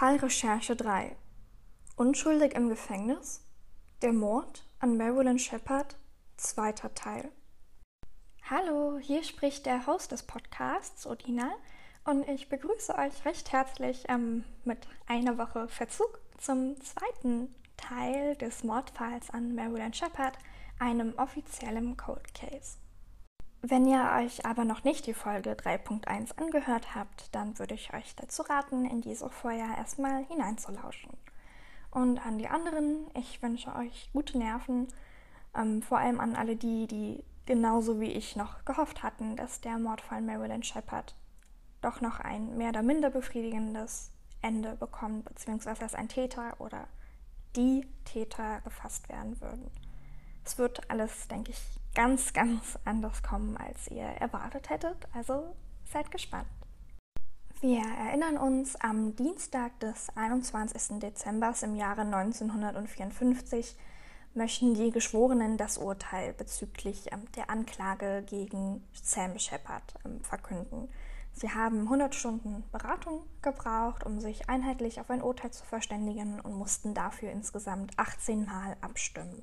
Fallrecherche 3 Unschuldig im Gefängnis? Der Mord an Marilyn Shepard? Zweiter Teil. Hallo, hier spricht der Host des Podcasts, Odina, und ich begrüße euch recht herzlich ähm, mit einer Woche Verzug zum zweiten Teil des Mordfalls an Marilyn Shepard, einem offiziellen Cold Case. Wenn ihr euch aber noch nicht die Folge 3.1 angehört habt, dann würde ich euch dazu raten, in diese vorher erstmal hineinzulauschen. Und an die anderen, ich wünsche euch gute Nerven, ähm, vor allem an alle die, die genauso wie ich noch gehofft hatten, dass der Mordfall Marilyn Shepard doch noch ein mehr oder minder befriedigendes Ende bekommt, beziehungsweise dass ein Täter oder die Täter gefasst werden würden. Es wird alles, denke ich, ganz, ganz anders kommen, als ihr erwartet hättet. Also seid gespannt. Wir erinnern uns, am Dienstag des 21. Dezember im Jahre 1954 möchten die Geschworenen das Urteil bezüglich ähm, der Anklage gegen Sam Shepard ähm, verkünden. Sie haben 100 Stunden Beratung gebraucht, um sich einheitlich auf ein Urteil zu verständigen und mussten dafür insgesamt 18 Mal abstimmen.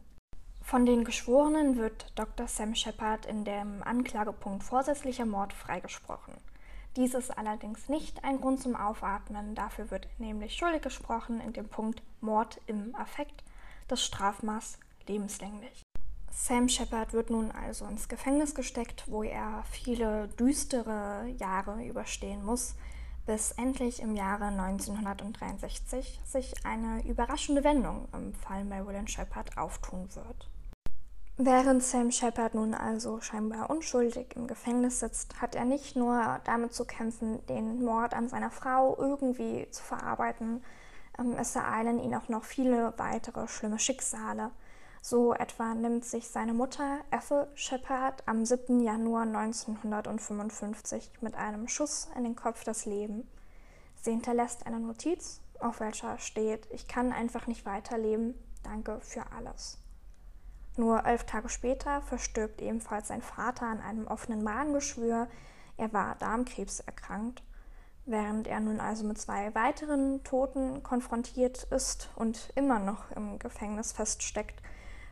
Von den Geschworenen wird Dr. Sam Shepard in dem Anklagepunkt vorsätzlicher Mord freigesprochen. Dies ist allerdings nicht ein Grund zum Aufatmen, dafür wird nämlich schuldig gesprochen in dem Punkt Mord im Affekt, das Strafmaß lebenslänglich. Sam Shepard wird nun also ins Gefängnis gesteckt, wo er viele düstere Jahre überstehen muss, bis endlich im Jahre 1963 sich eine überraschende Wendung im Fall Marilyn Shepard auftun wird. Während Sam Shepard nun also scheinbar unschuldig im Gefängnis sitzt, hat er nicht nur damit zu kämpfen, den Mord an seiner Frau irgendwie zu verarbeiten, ähm, es ereilen ihn auch noch viele weitere schlimme Schicksale. So etwa nimmt sich seine Mutter Ethel Shepard am 7. Januar 1955 mit einem Schuss in den Kopf das Leben. Sie hinterlässt eine Notiz, auf welcher steht, ich kann einfach nicht weiterleben, danke für alles. Nur elf Tage später verstirbt ebenfalls sein Vater an einem offenen Magengeschwür. Er war Darmkrebs erkrankt. Während er nun also mit zwei weiteren Toten konfrontiert ist und immer noch im Gefängnis feststeckt,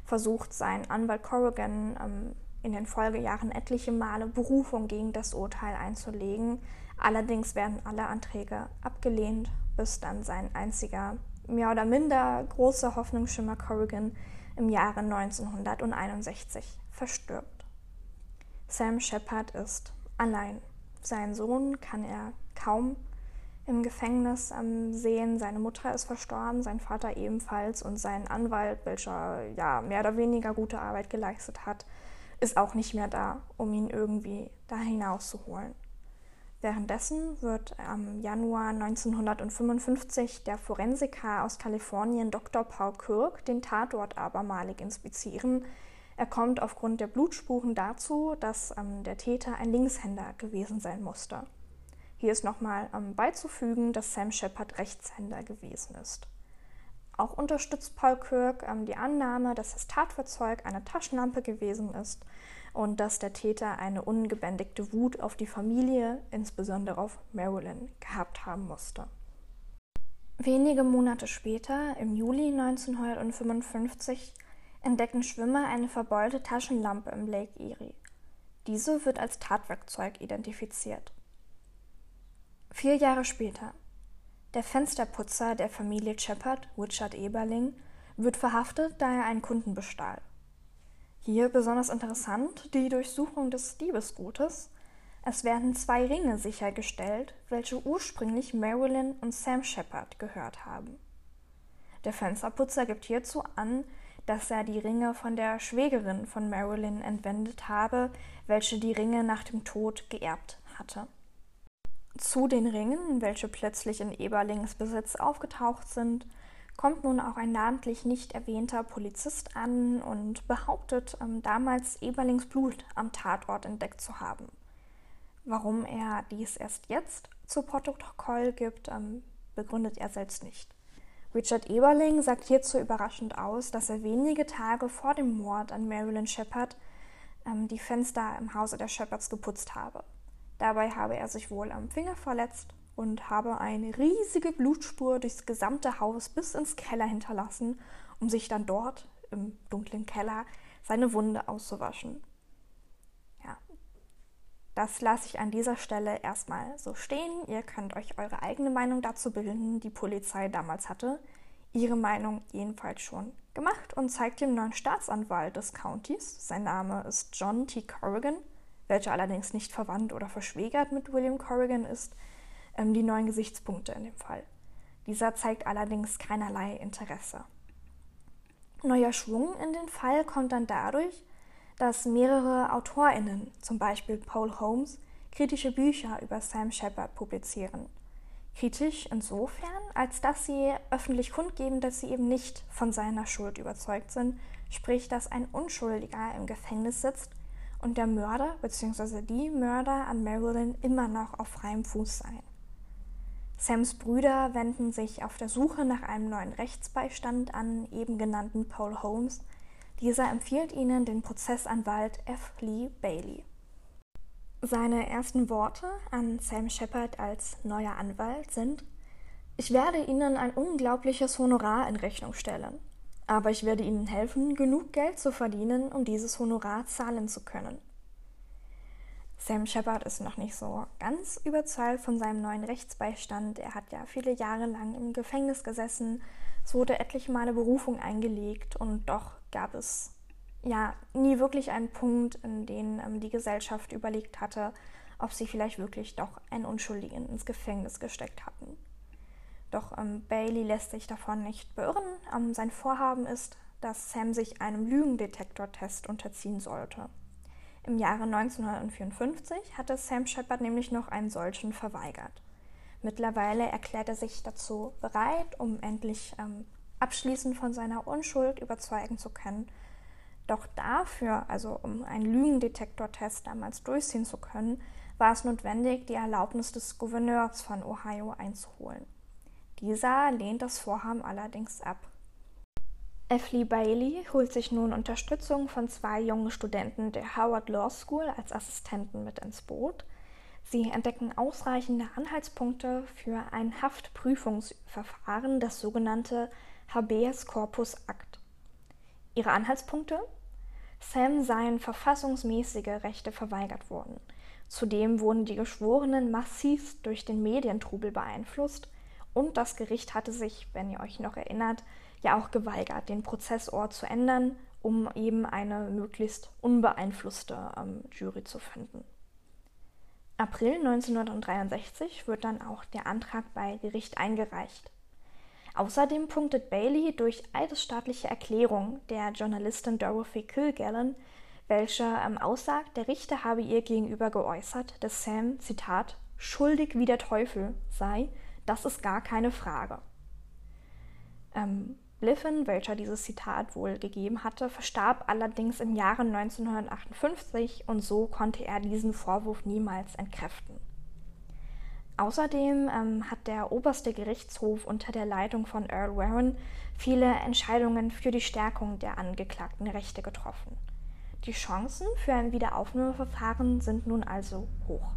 versucht sein Anwalt Corrigan ähm, in den Folgejahren etliche Male Berufung gegen das Urteil einzulegen. Allerdings werden alle Anträge abgelehnt, bis dann sein einziger, mehr oder minder großer Hoffnungsschimmer Corrigan im Jahre 1961 verstirbt. Sam Shepard ist allein. Seinen Sohn kann er kaum im Gefängnis sehen. Seine Mutter ist verstorben, sein Vater ebenfalls und sein Anwalt, welcher ja mehr oder weniger gute Arbeit geleistet hat, ist auch nicht mehr da, um ihn irgendwie da hinauszuholen. Währenddessen wird am Januar 1955 der Forensiker aus Kalifornien Dr. Paul Kirk den Tatort abermalig inspizieren. Er kommt aufgrund der Blutspuren dazu, dass ähm, der Täter ein Linkshänder gewesen sein musste. Hier ist nochmal ähm, beizufügen, dass Sam Shepard Rechtshänder gewesen ist. Auch unterstützt Paul Kirk ähm, die Annahme, dass das Tatfahrzeug eine Taschenlampe gewesen ist und dass der Täter eine ungebändigte Wut auf die Familie, insbesondere auf Marilyn, gehabt haben musste. Wenige Monate später, im Juli 1955, entdecken Schwimmer eine verbeulte Taschenlampe im Lake Erie. Diese wird als Tatwerkzeug identifiziert. Vier Jahre später. Der Fensterputzer der Familie Shepard, Richard Eberling, wird verhaftet, da er einen Kunden bestahl. Hier besonders interessant die Durchsuchung des Diebesgutes. Es werden zwei Ringe sichergestellt, welche ursprünglich Marilyn und Sam Shepard gehört haben. Der Fensterputzer gibt hierzu an, dass er die Ringe von der Schwägerin von Marilyn entwendet habe, welche die Ringe nach dem Tod geerbt hatte. Zu den Ringen, welche plötzlich in Eberlings Besitz aufgetaucht sind, kommt nun auch ein namentlich nicht erwähnter Polizist an und behauptet, ähm, damals Eberlings Blut am Tatort entdeckt zu haben. Warum er dies erst jetzt zu Protokoll gibt, ähm, begründet er selbst nicht. Richard Eberling sagt hierzu überraschend aus, dass er wenige Tage vor dem Mord an Marilyn Shepard ähm, die Fenster im Hause der Shepards geputzt habe. Dabei habe er sich wohl am Finger verletzt und habe eine riesige Blutspur durchs gesamte Haus bis ins Keller hinterlassen, um sich dann dort im dunklen Keller seine Wunde auszuwaschen. Ja, das lasse ich an dieser Stelle erstmal so stehen. Ihr könnt euch eure eigene Meinung dazu bilden. Die Polizei damals hatte ihre Meinung jedenfalls schon gemacht und zeigt dem neuen Staatsanwalt des Countys, sein Name ist John T. Corrigan, welcher allerdings nicht verwandt oder verschwägert mit William Corrigan ist, die neuen Gesichtspunkte in dem Fall. Dieser zeigt allerdings keinerlei Interesse. Neuer Schwung in den Fall kommt dann dadurch, dass mehrere AutorInnen, zum Beispiel Paul Holmes, kritische Bücher über Sam Shepard publizieren. Kritisch insofern, als dass sie öffentlich kundgeben, dass sie eben nicht von seiner Schuld überzeugt sind, sprich, dass ein Unschuldiger im Gefängnis sitzt und der Mörder bzw. die Mörder an Marilyn immer noch auf freiem Fuß seien. Sams Brüder wenden sich auf der Suche nach einem neuen Rechtsbeistand an eben genannten Paul Holmes. Dieser empfiehlt ihnen den Prozessanwalt F. Lee Bailey. Seine ersten Worte an Sam Shepard als neuer Anwalt sind: Ich werde Ihnen ein unglaubliches Honorar in Rechnung stellen, aber ich werde Ihnen helfen, genug Geld zu verdienen, um dieses Honorar zahlen zu können. Sam Shepard ist noch nicht so ganz überzeugt von seinem neuen Rechtsbeistand. Er hat ja viele Jahre lang im Gefängnis gesessen. Es wurde etliche Male Berufung eingelegt und doch gab es ja nie wirklich einen Punkt, in dem ähm, die Gesellschaft überlegt hatte, ob sie vielleicht wirklich doch einen Unschuldigen ins Gefängnis gesteckt hatten. Doch ähm, Bailey lässt sich davon nicht beirren. Ähm, sein Vorhaben ist, dass Sam sich einem Lügendetektortest unterziehen sollte. Im Jahre 1954 hatte Sam Shepard nämlich noch einen solchen verweigert. Mittlerweile erklärt er sich dazu bereit, um endlich ähm, abschließend von seiner Unschuld überzeugen zu können. Doch dafür, also um einen Lügendetektortest damals durchziehen zu können, war es notwendig, die Erlaubnis des Gouverneurs von Ohio einzuholen. Dieser lehnt das Vorhaben allerdings ab. Effley Bailey holt sich nun Unterstützung von zwei jungen Studenten der Howard Law School als Assistenten mit ins Boot. Sie entdecken ausreichende Anhaltspunkte für ein Haftprüfungsverfahren, das sogenannte Habeas Corpus Act. Ihre Anhaltspunkte? Sam seien verfassungsmäßige Rechte verweigert worden. Zudem wurden die Geschworenen massiv durch den Medientrubel beeinflusst und das Gericht hatte sich, wenn ihr euch noch erinnert, ja auch geweigert, den Prozessort zu ändern, um eben eine möglichst unbeeinflusste ähm, Jury zu finden. April 1963 wird dann auch der Antrag bei Gericht eingereicht. Außerdem punktet Bailey durch eidesstaatliche Erklärung der Journalistin Dorothy Kilgallen, welche ähm, aussagt, der Richter habe ihr gegenüber geäußert, dass Sam, Zitat, schuldig wie der Teufel sei, das ist gar keine Frage. Ähm, Bliffen, welcher dieses Zitat wohl gegeben hatte, verstarb allerdings im Jahre 1958 und so konnte er diesen Vorwurf niemals entkräften. Außerdem ähm, hat der oberste Gerichtshof unter der Leitung von Earl Warren viele Entscheidungen für die Stärkung der angeklagten Rechte getroffen. Die Chancen für ein Wiederaufnahmeverfahren sind nun also hoch.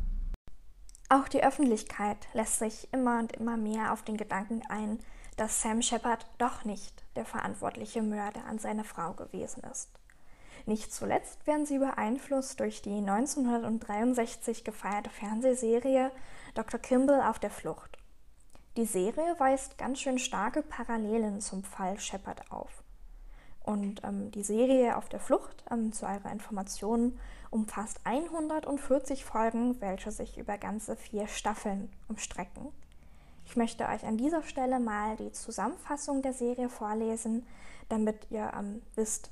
Auch die Öffentlichkeit lässt sich immer und immer mehr auf den Gedanken ein, dass Sam Shepard doch nicht der verantwortliche Mörder an seiner Frau gewesen ist. Nicht zuletzt werden sie beeinflusst durch die 1963 gefeierte Fernsehserie Dr. Kimball auf der Flucht. Die Serie weist ganz schön starke Parallelen zum Fall Shepard auf. Und ähm, die Serie Auf der Flucht, ähm, zu eurer Information, umfasst 140 Folgen, welche sich über ganze vier Staffeln umstrecken. Ich möchte euch an dieser Stelle mal die Zusammenfassung der Serie vorlesen, damit ihr ähm, wisst,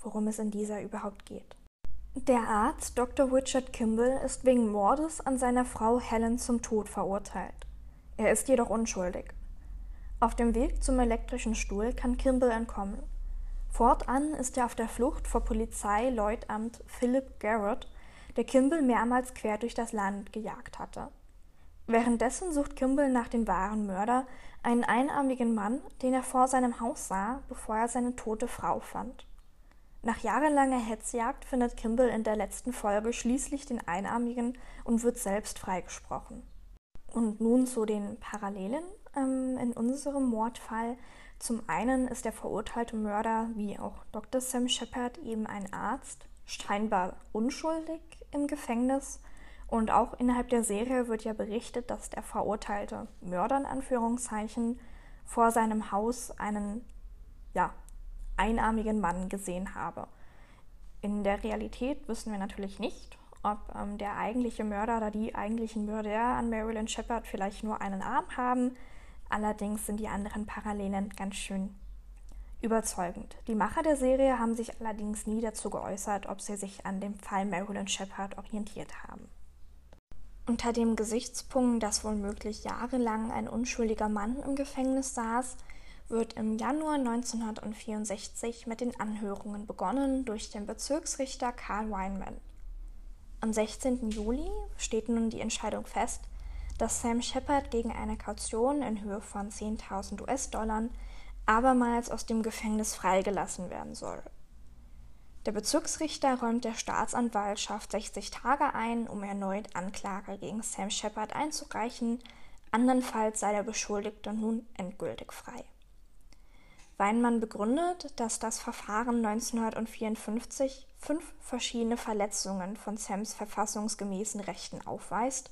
worum es in dieser überhaupt geht. Der Arzt Dr. Richard Kimball ist wegen Mordes an seiner Frau Helen zum Tod verurteilt. Er ist jedoch unschuldig. Auf dem Weg zum elektrischen Stuhl kann Kimball entkommen. Fortan ist er auf der Flucht vor Polizeileutnant Philip Garrett, der Kimball mehrmals quer durch das Land gejagt hatte. Währenddessen sucht Kimball nach dem wahren Mörder, einen einarmigen Mann, den er vor seinem Haus sah, bevor er seine tote Frau fand. Nach jahrelanger Hetzjagd findet Kimball in der letzten Folge schließlich den Einarmigen und wird selbst freigesprochen. Und nun zu den Parallelen ähm, in unserem Mordfall. Zum einen ist der verurteilte Mörder, wie auch Dr. Sam Shepard, eben ein Arzt, scheinbar unschuldig im Gefängnis. Und auch innerhalb der Serie wird ja berichtet, dass der verurteilte Mörder in Anführungszeichen vor seinem Haus einen ja, einarmigen Mann gesehen habe. In der Realität wissen wir natürlich nicht, ob ähm, der eigentliche Mörder oder die eigentlichen Mörder an Marilyn Shepard vielleicht nur einen Arm haben. Allerdings sind die anderen Parallelen ganz schön überzeugend. Die Macher der Serie haben sich allerdings nie dazu geäußert, ob sie sich an dem Fall Marilyn Shepard orientiert haben. Unter dem Gesichtspunkt, dass womöglich jahrelang ein unschuldiger Mann im Gefängnis saß, wird im Januar 1964 mit den Anhörungen begonnen durch den Bezirksrichter Karl Weinman. Am 16. Juli steht nun die Entscheidung fest, dass Sam Shepard gegen eine Kaution in Höhe von 10.000 US-Dollar abermals aus dem Gefängnis freigelassen werden soll. Der Bezirksrichter räumt der Staatsanwaltschaft 60 Tage ein, um erneut Anklage gegen Sam Shepard einzureichen, andernfalls sei der Beschuldigte nun endgültig frei. Weinmann begründet, dass das Verfahren 1954 fünf verschiedene Verletzungen von Sams verfassungsgemäßen Rechten aufweist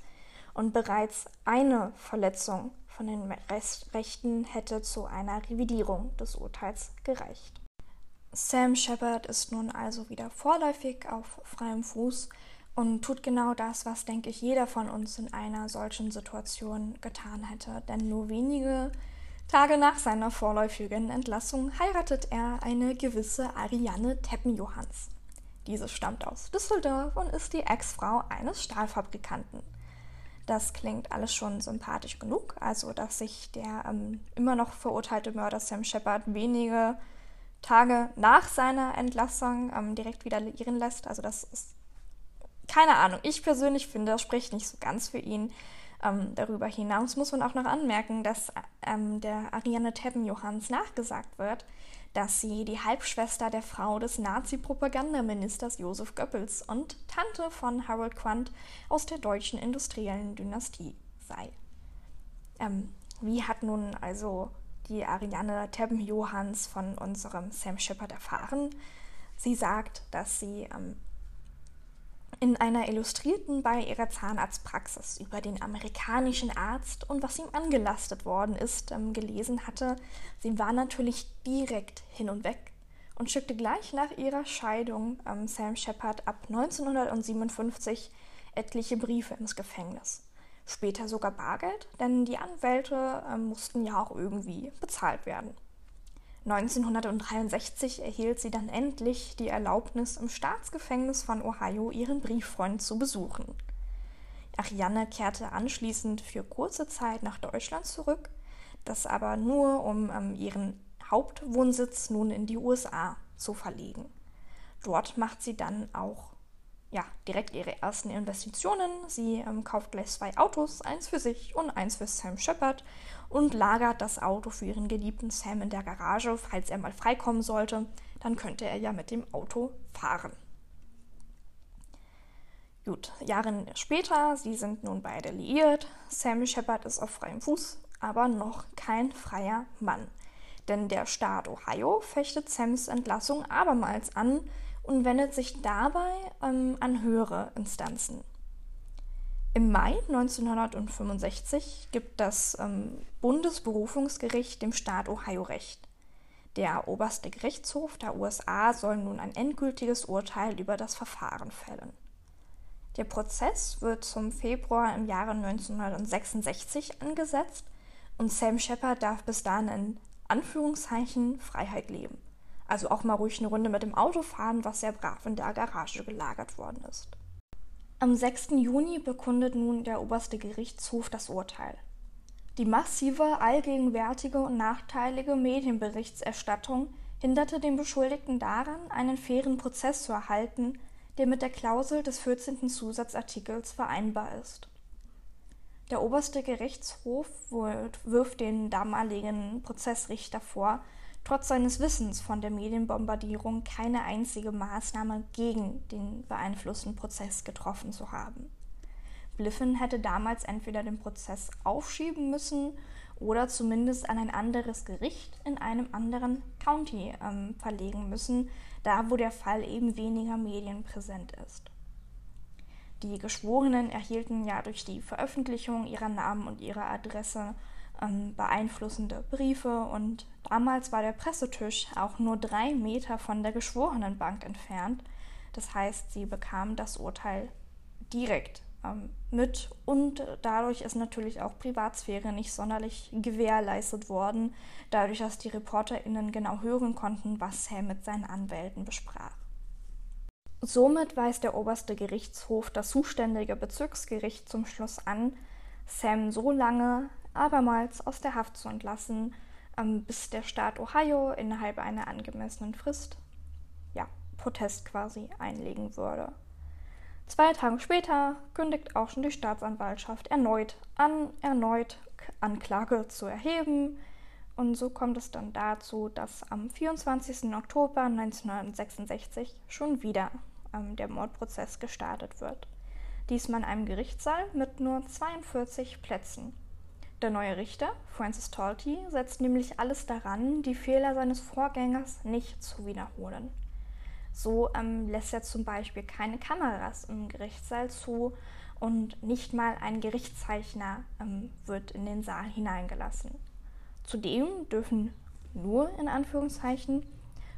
und bereits eine Verletzung von den Rechten hätte zu einer Revidierung des Urteils gereicht. Sam Shepard ist nun also wieder vorläufig auf freiem Fuß und tut genau das, was, denke ich, jeder von uns in einer solchen Situation getan hätte. Denn nur wenige Tage nach seiner vorläufigen Entlassung heiratet er eine gewisse Ariane Teppenjohanns. Diese stammt aus Düsseldorf und ist die Ex-Frau eines Stahlfabrikanten. Das klingt alles schon sympathisch genug, also dass sich der ähm, immer noch verurteilte Mörder Sam Shepard wenige Tage nach seiner Entlassung ähm, direkt wieder liieren lässt. Also das ist keine Ahnung. Ich persönlich finde, das spricht nicht so ganz für ihn. Ähm, darüber hinaus muss man auch noch anmerken, dass ähm, der Ariane Teppenjohanns nachgesagt wird, dass sie die Halbschwester der Frau des Nazi-Propagandaministers Josef Goebbels und Tante von Harold Quandt aus der deutschen industriellen Dynastie sei. Ähm, wie hat nun also die Ariane Teppenjohanns von unserem Sam Shepard erfahren? Sie sagt, dass sie ähm, in einer Illustrierten bei ihrer Zahnarztpraxis über den amerikanischen Arzt und was ihm angelastet worden ist, ähm, gelesen hatte. Sie war natürlich direkt hin und weg und schickte gleich nach ihrer Scheidung ähm, Sam Shepard ab 1957 etliche Briefe ins Gefängnis. Später sogar Bargeld, denn die Anwälte ähm, mussten ja auch irgendwie bezahlt werden. 1963 erhielt sie dann endlich die Erlaubnis, im Staatsgefängnis von Ohio ihren Brieffreund zu besuchen. Ariane kehrte anschließend für kurze Zeit nach Deutschland zurück, das aber nur, um ähm, ihren Hauptwohnsitz nun in die USA zu verlegen. Dort macht sie dann auch ja, direkt ihre ersten Investitionen. Sie ähm, kauft gleich zwei Autos, eins für sich und eins für Sam Shepard und lagert das Auto für ihren geliebten Sam in der Garage, falls er mal freikommen sollte. Dann könnte er ja mit dem Auto fahren. Gut, Jahre später, sie sind nun beide liiert. Sam Shepard ist auf freiem Fuß, aber noch kein freier Mann. Denn der Staat Ohio fechtet Sams Entlassung abermals an und wendet sich dabei ähm, an höhere Instanzen. Im Mai 1965 gibt das ähm, Bundesberufungsgericht dem Staat Ohio Recht. Der oberste Gerichtshof der USA soll nun ein endgültiges Urteil über das Verfahren fällen. Der Prozess wird zum Februar im Jahre 1966 angesetzt und Sam Shepard darf bis dahin in Anführungszeichen Freiheit leben. Also auch mal ruhig eine Runde mit dem Auto fahren, was sehr brav in der Garage gelagert worden ist. Am 6. Juni bekundet nun der oberste Gerichtshof das Urteil. Die massive, allgegenwärtige und nachteilige Medienberichterstattung hinderte den Beschuldigten daran, einen fairen Prozess zu erhalten, der mit der Klausel des 14. Zusatzartikels vereinbar ist. Der oberste Gerichtshof wirft den damaligen Prozessrichter vor, trotz seines Wissens von der Medienbombardierung keine einzige Maßnahme gegen den beeinflussten Prozess getroffen zu haben. Bliffen hätte damals entweder den Prozess aufschieben müssen oder zumindest an ein anderes Gericht in einem anderen County ähm, verlegen müssen, da wo der Fall eben weniger medienpräsent ist. Die Geschworenen erhielten ja durch die Veröffentlichung ihrer Namen und ihrer Adresse ähm, beeinflussende Briefe und damals war der Pressetisch auch nur drei Meter von der Geschworenenbank entfernt. Das heißt, sie bekamen das Urteil direkt ähm, mit und dadurch ist natürlich auch Privatsphäre nicht sonderlich gewährleistet worden, dadurch, dass die ReporterInnen genau hören konnten, was Sam mit seinen Anwälten besprach. Somit weist der oberste Gerichtshof das zuständige Bezirksgericht zum Schluss an, Sam so lange abermals aus der Haft zu entlassen, ähm, bis der Staat Ohio innerhalb einer angemessenen Frist ja, Protest quasi einlegen würde. Zwei Tage später kündigt auch schon die Staatsanwaltschaft erneut an, erneut Anklage zu erheben. Und so kommt es dann dazu, dass am 24. Oktober 1966 schon wieder ähm, der Mordprozess gestartet wird. Diesmal in einem Gerichtssaal mit nur 42 Plätzen. Der neue Richter, Francis Talty, setzt nämlich alles daran, die Fehler seines Vorgängers nicht zu wiederholen. So ähm, lässt er zum Beispiel keine Kameras im Gerichtssaal zu und nicht mal ein Gerichtszeichner ähm, wird in den Saal hineingelassen. Zudem dürfen nur in Anführungszeichen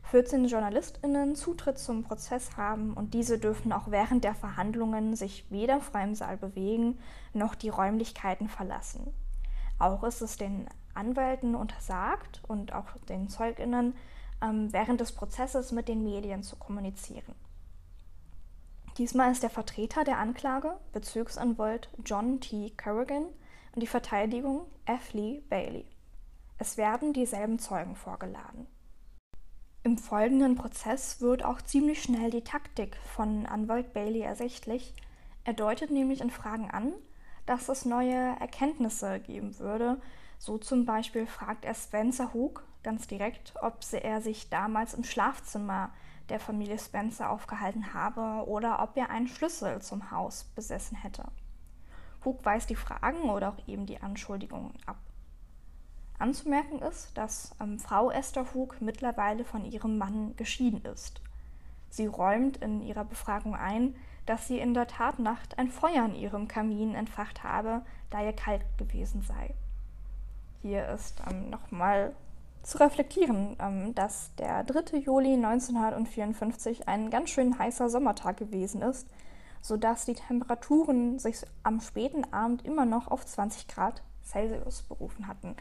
14 JournalistInnen Zutritt zum Prozess haben und diese dürfen auch während der Verhandlungen sich weder frei im Saal bewegen noch die Räumlichkeiten verlassen. Auch ist es den Anwälten untersagt und auch den ZeugInnen, ähm, während des Prozesses mit den Medien zu kommunizieren. Diesmal ist der Vertreter der Anklage Bezirksanwalt John T. Kerrigan und die Verteidigung F. Lee Bailey. Es werden dieselben Zeugen vorgeladen. Im folgenden Prozess wird auch ziemlich schnell die Taktik von Anwalt Bailey ersichtlich. Er deutet nämlich in Fragen an, dass es neue Erkenntnisse geben würde. So zum Beispiel fragt er Spencer Hook, ganz direkt, ob er sich damals im Schlafzimmer der Familie Spencer aufgehalten habe oder ob er einen Schlüssel zum Haus besessen hätte. Hook weist die Fragen oder auch eben die Anschuldigungen ab. Anzumerken ist, dass ähm, Frau Esther Hook mittlerweile von ihrem Mann geschieden ist. Sie räumt in ihrer Befragung ein, dass sie in der Tatnacht ein Feuer in ihrem Kamin entfacht habe, da ihr kalt gewesen sei. Hier ist ähm, nochmal zu reflektieren, ähm, dass der 3. Juli 1954 ein ganz schön heißer Sommertag gewesen ist, sodass die Temperaturen sich am späten Abend immer noch auf 20 Grad Celsius berufen hatten.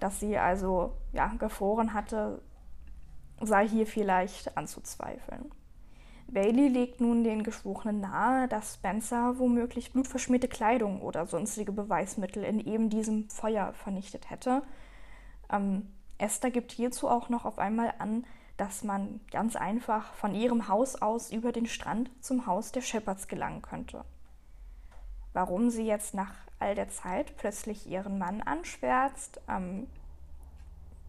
Dass sie also ja, gefroren hatte, sei hier vielleicht anzuzweifeln. Bailey legt nun den Geschworenen nahe, dass Spencer womöglich blutverschmierte Kleidung oder sonstige Beweismittel in eben diesem Feuer vernichtet hätte. Ähm, Esther gibt hierzu auch noch auf einmal an, dass man ganz einfach von ihrem Haus aus über den Strand zum Haus der Shepherds gelangen könnte. Warum sie jetzt nach all der Zeit plötzlich ihren Mann anschwärzt, ähm,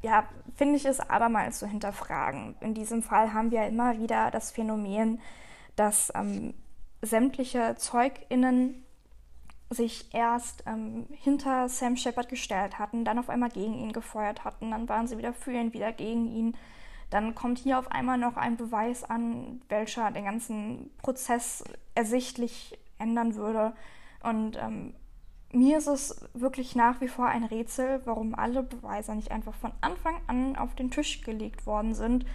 ja, finde ich es abermals zu hinterfragen. In diesem Fall haben wir immer wieder das Phänomen, dass ähm, sämtliche ZeugInnen sich erst ähm, hinter Sam Shepard gestellt hatten, dann auf einmal gegen ihn gefeuert hatten, dann waren sie wieder für ihn, wieder gegen ihn. Dann kommt hier auf einmal noch ein Beweis an, welcher den ganzen Prozess ersichtlich ändern würde. Und ähm, mir ist es wirklich nach wie vor ein Rätsel, warum alle Beweise nicht einfach von Anfang an auf den Tisch gelegt worden sind,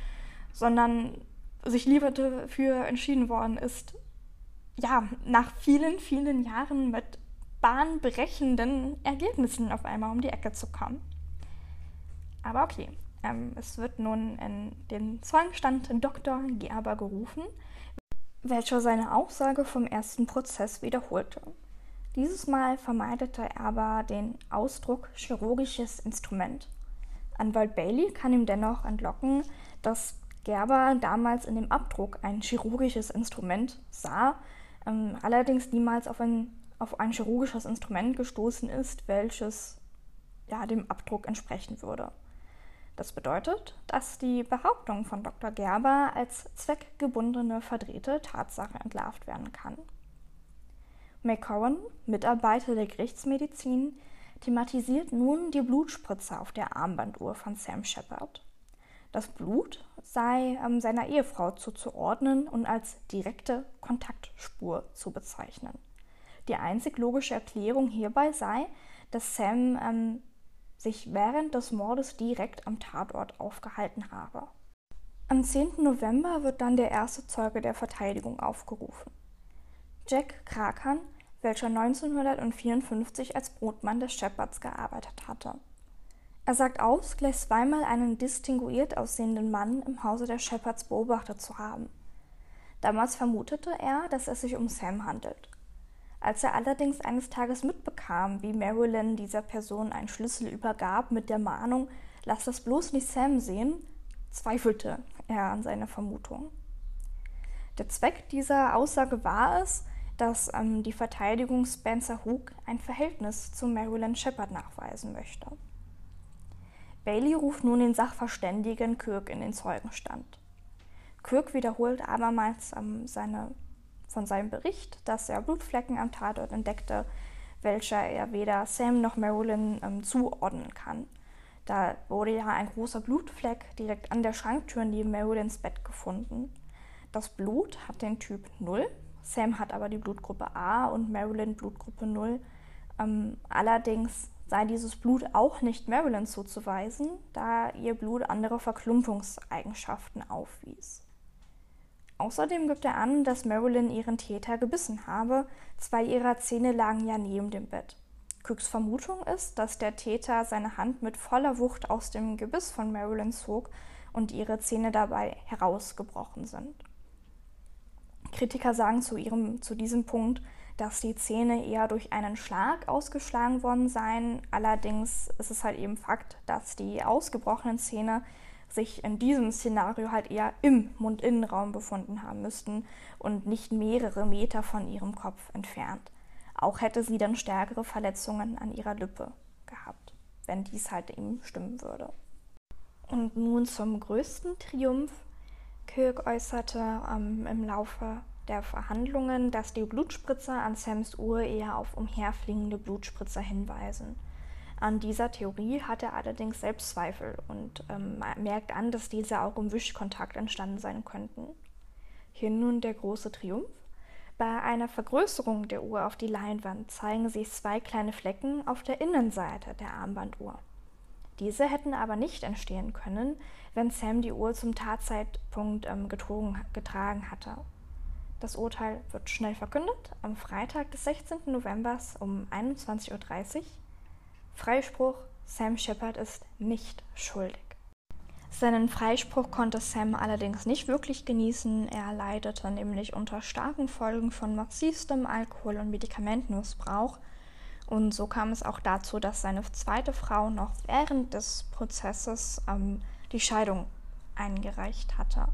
sondern sich lieber dafür entschieden worden ist, ja, nach vielen, vielen Jahren mit bahnbrechenden Ergebnissen auf einmal um die Ecke zu kommen. Aber okay, ähm, es wird nun in den Zeugenstand Dr. Gerber gerufen, welcher seine Aussage vom ersten Prozess wiederholte. Dieses Mal vermeidete er aber den Ausdruck chirurgisches Instrument. Anwalt Bailey kann ihm dennoch entlocken, dass Gerber damals in dem Abdruck ein chirurgisches Instrument sah, ähm, allerdings niemals auf ein auf ein chirurgisches Instrument gestoßen ist, welches ja, dem Abdruck entsprechen würde. Das bedeutet, dass die Behauptung von Dr. Gerber als zweckgebundene verdrehte Tatsache entlarvt werden kann. McCowan, Mitarbeiter der Gerichtsmedizin, thematisiert nun die Blutspritze auf der Armbanduhr von Sam Shepard. Das Blut sei ähm, seiner Ehefrau zuzuordnen und als direkte Kontaktspur zu bezeichnen. Die einzig logische Erklärung hierbei sei, dass Sam ähm, sich während des Mordes direkt am Tatort aufgehalten habe. Am 10. November wird dann der erste Zeuge der Verteidigung aufgerufen. Jack Krakan, welcher 1954 als Brotmann des Shepards gearbeitet hatte. Er sagt aus, gleich zweimal einen distinguiert aussehenden Mann im Hause der Shepards beobachtet zu haben. Damals vermutete er, dass es sich um Sam handelt. Als er allerdings eines Tages mitbekam, wie Marilyn dieser Person einen Schlüssel übergab mit der Mahnung, lass das bloß nicht Sam sehen, zweifelte er an seiner Vermutung. Der Zweck dieser Aussage war es, dass ähm, die Verteidigung Spencer Hook ein Verhältnis zu Marilyn Shepard nachweisen möchte. Bailey ruft nun den Sachverständigen Kirk in den Zeugenstand. Kirk wiederholt abermals ähm, seine, von seinem Bericht, dass er Blutflecken am Tatort entdeckte, welche er weder Sam noch Marilyn ähm, zuordnen kann. Da wurde ja ein großer Blutfleck direkt an der Schranktür neben Marilyns Bett gefunden. Das Blut hat den Typ 0, Sam hat aber die Blutgruppe A und Marilyn Blutgruppe 0. Ähm, allerdings sei dieses Blut auch nicht Marilyn zuzuweisen, da ihr Blut andere Verklumpungseigenschaften aufwies. Außerdem gibt er an, dass Marilyn ihren Täter gebissen habe, zwei ihrer Zähne lagen ja neben dem Bett. Cooks Vermutung ist, dass der Täter seine Hand mit voller Wucht aus dem Gebiss von Marilyn zog und ihre Zähne dabei herausgebrochen sind. Kritiker sagen zu, ihrem, zu diesem Punkt, dass die Zähne eher durch einen Schlag ausgeschlagen worden seien. Allerdings ist es halt eben Fakt, dass die ausgebrochenen Zähne sich in diesem Szenario halt eher im Mundinnenraum befunden haben müssten und nicht mehrere Meter von ihrem Kopf entfernt. Auch hätte sie dann stärkere Verletzungen an ihrer Lippe gehabt, wenn dies halt eben stimmen würde. Und nun zum größten Triumph. Kirk äußerte ähm, im Laufe der Verhandlungen, dass die Blutspritzer an Sams Uhr eher auf umherfliegende Blutspritzer hinweisen. An dieser Theorie hat er allerdings selbst Zweifel und ähm, merkt an, dass diese auch im Wischkontakt entstanden sein könnten. Hier nun der große Triumph. Bei einer Vergrößerung der Uhr auf die Leinwand zeigen sich zwei kleine Flecken auf der Innenseite der Armbanduhr. Diese hätten aber nicht entstehen können, wenn Sam die Uhr zum Tatzeitpunkt ähm, getrogen, getragen hatte. Das Urteil wird schnell verkündet am Freitag des 16. November um 21.30 Uhr. Freispruch: Sam Shepard ist nicht schuldig. Seinen Freispruch konnte Sam allerdings nicht wirklich genießen. Er leidete nämlich unter starken Folgen von massivstem Alkohol- und Medikamentenmissbrauch. Und so kam es auch dazu, dass seine zweite Frau noch während des Prozesses ähm, die Scheidung eingereicht hatte.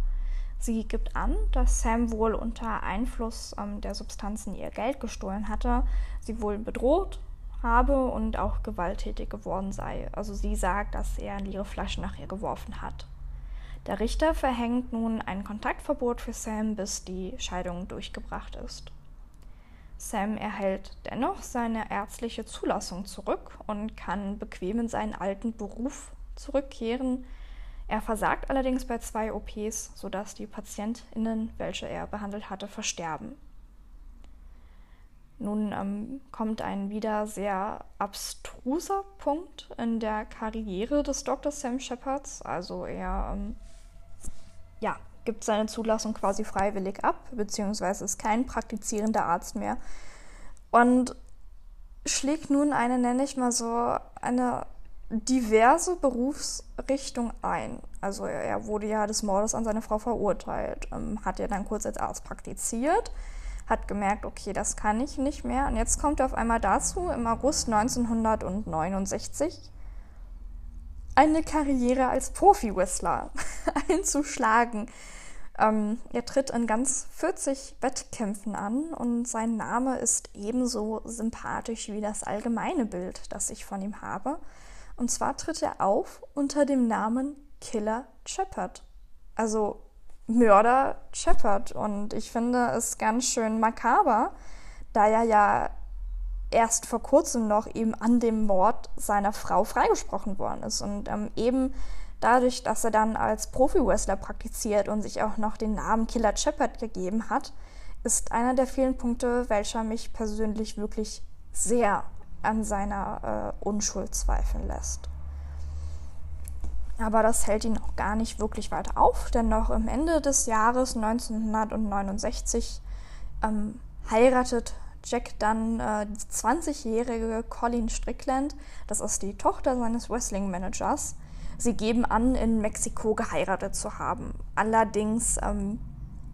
Sie gibt an, dass Sam wohl unter Einfluss ähm, der Substanzen ihr Geld gestohlen hatte, sie wohl bedroht habe und auch gewalttätig geworden sei. Also sie sagt, dass er leere Flaschen nach ihr geworfen hat. Der Richter verhängt nun ein Kontaktverbot für Sam, bis die Scheidung durchgebracht ist. Sam erhält dennoch seine ärztliche Zulassung zurück und kann bequem in seinen alten Beruf zurückkehren. Er versagt allerdings bei zwei OPs, sodass die PatientInnen, welche er behandelt hatte, versterben. Nun ähm, kommt ein wieder sehr abstruser Punkt in der Karriere des Dr. Sam Shepards. Also er ähm, ja, gibt seine Zulassung quasi freiwillig ab, beziehungsweise ist kein praktizierender Arzt mehr. Und schlägt nun eine, nenne ich mal so, eine diverse Berufsrichtung ein. Also er, er wurde ja des Mordes an seine Frau verurteilt, ähm, hat ja dann kurz als Arzt praktiziert hat gemerkt, okay, das kann ich nicht mehr. Und jetzt kommt er auf einmal dazu, im August 1969 eine Karriere als Profi-Whistler einzuschlagen. Ähm, er tritt in ganz 40 Wettkämpfen an und sein Name ist ebenso sympathisch wie das allgemeine Bild, das ich von ihm habe. Und zwar tritt er auf unter dem Namen Killer Shepard. Also Mörder Shepard. Und ich finde es ganz schön makaber, da er ja erst vor kurzem noch eben an dem Mord seiner Frau freigesprochen worden ist und ähm, eben dadurch, dass er dann als Profi-Wrestler praktiziert und sich auch noch den Namen Killer Shepard gegeben hat, ist einer der vielen Punkte, welcher mich persönlich wirklich sehr an seiner äh, Unschuld zweifeln lässt. Aber das hält ihn auch gar nicht wirklich weiter auf, denn noch im Ende des Jahres 1969 ähm, heiratet Jack dann äh, die 20-jährige Colleen Strickland, das ist die Tochter seines Wrestling-Managers. Sie geben an, in Mexiko geheiratet zu haben. Allerdings ähm,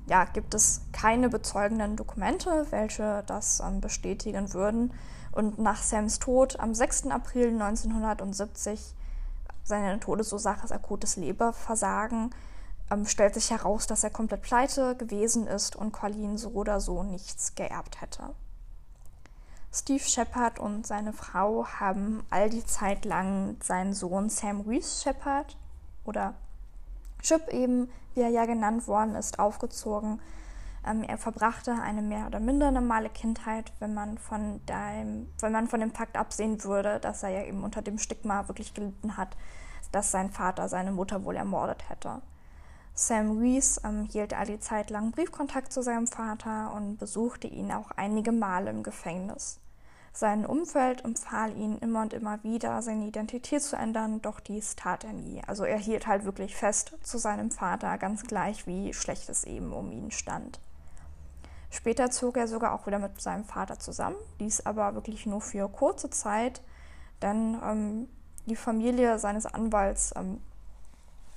ja, gibt es keine bezeugenden Dokumente, welche das ähm, bestätigen würden. Und nach Sams Tod am 6. April 1970, seine Todesursache ist akutes Leberversagen, ähm, stellt sich heraus, dass er komplett pleite gewesen ist und Colleen so oder so nichts geerbt hätte. Steve Shepard und seine Frau haben all die Zeit lang seinen Sohn Sam Reese Shepard oder Chip eben, wie er ja genannt worden ist, aufgezogen. Ähm, er verbrachte eine mehr oder minder normale Kindheit, wenn man, von dem, wenn man von dem Fakt absehen würde, dass er ja eben unter dem Stigma wirklich gelitten hat, dass sein Vater seine Mutter wohl ermordet hätte. Sam Reese ähm, hielt all die Zeit lang Briefkontakt zu seinem Vater und besuchte ihn auch einige Male im Gefängnis. Sein Umfeld empfahl ihn immer und immer wieder, seine Identität zu ändern, doch dies tat er nie. Also er hielt halt wirklich fest zu seinem Vater, ganz gleich wie schlecht es eben um ihn stand. Später zog er sogar auch wieder mit seinem Vater zusammen, dies aber wirklich nur für kurze Zeit, denn ähm, die Familie seines Anwalts ähm,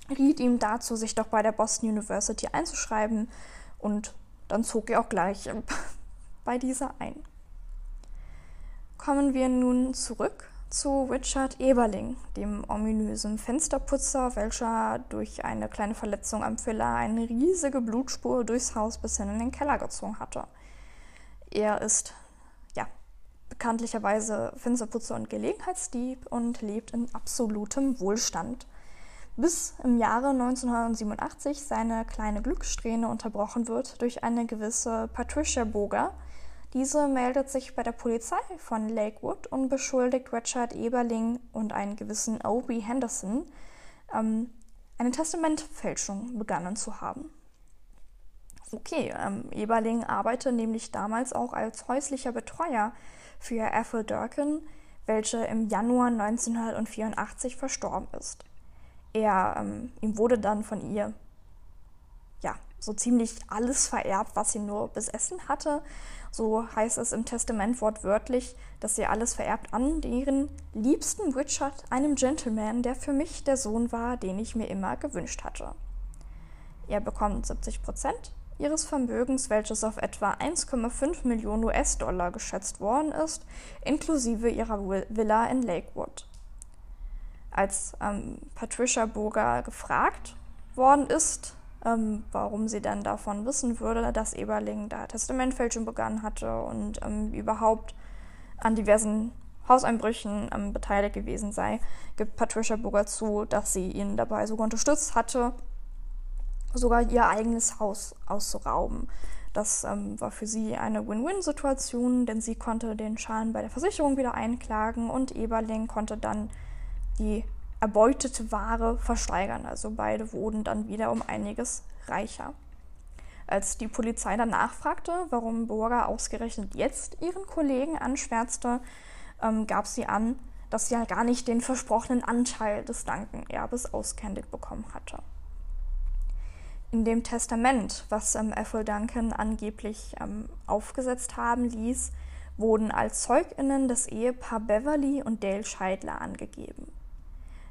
riet ihm dazu, sich doch bei der Boston University einzuschreiben und dann zog er auch gleich äh, bei dieser ein. Kommen wir nun zurück zu Richard Eberling, dem ominösen Fensterputzer, welcher durch eine kleine Verletzung am Filler eine riesige Blutspur durchs Haus bis hin in den Keller gezogen hatte. Er ist ja bekanntlicherweise Fensterputzer und Gelegenheitsdieb und lebt in absolutem Wohlstand. Bis im Jahre 1987 seine kleine Glückssträhne unterbrochen wird durch eine gewisse Patricia Boger, diese meldet sich bei der Polizei von Lakewood und beschuldigt Richard Eberling und einen gewissen Obi Henderson, ähm, eine Testamentfälschung begangen zu haben. Okay, ähm, Eberling arbeitete nämlich damals auch als häuslicher Betreuer für Ethel Durkin, welche im Januar 1984 verstorben ist. Er, ähm, ihm wurde dann von ihr ja, so ziemlich alles vererbt, was sie nur besessen hatte so heißt es im Testament wortwörtlich, dass sie alles vererbt an deren liebsten Richard, einem Gentleman, der für mich der Sohn war, den ich mir immer gewünscht hatte. Er bekommt 70 Prozent ihres Vermögens, welches auf etwa 1,5 Millionen US-Dollar geschätzt worden ist, inklusive ihrer Villa in Lakewood. Als ähm, Patricia Burger gefragt worden ist, ähm, warum sie dann davon wissen würde, dass Eberling da Testamentfälschung begangen hatte und ähm, überhaupt an diversen Hauseinbrüchen ähm, beteiligt gewesen sei, gibt Patricia Burger zu, dass sie ihn dabei sogar unterstützt hatte, sogar ihr eigenes Haus auszurauben. Das ähm, war für sie eine Win-Win-Situation, denn sie konnte den Schaden bei der Versicherung wieder einklagen und Eberling konnte dann die erbeutete Ware versteigern. Also beide wurden dann wieder um einiges reicher. Als die Polizei danach fragte, warum Burger ausgerechnet jetzt ihren Kollegen anschwärzte, ähm, gab sie an, dass sie ja gar nicht den versprochenen Anteil des Duncan-Erbes ausgehändigt bekommen hatte. In dem Testament, was ähm, Ethel Duncan angeblich ähm, aufgesetzt haben ließ, wurden als ZeugInnen das Ehepaar Beverly und Dale Scheidler angegeben.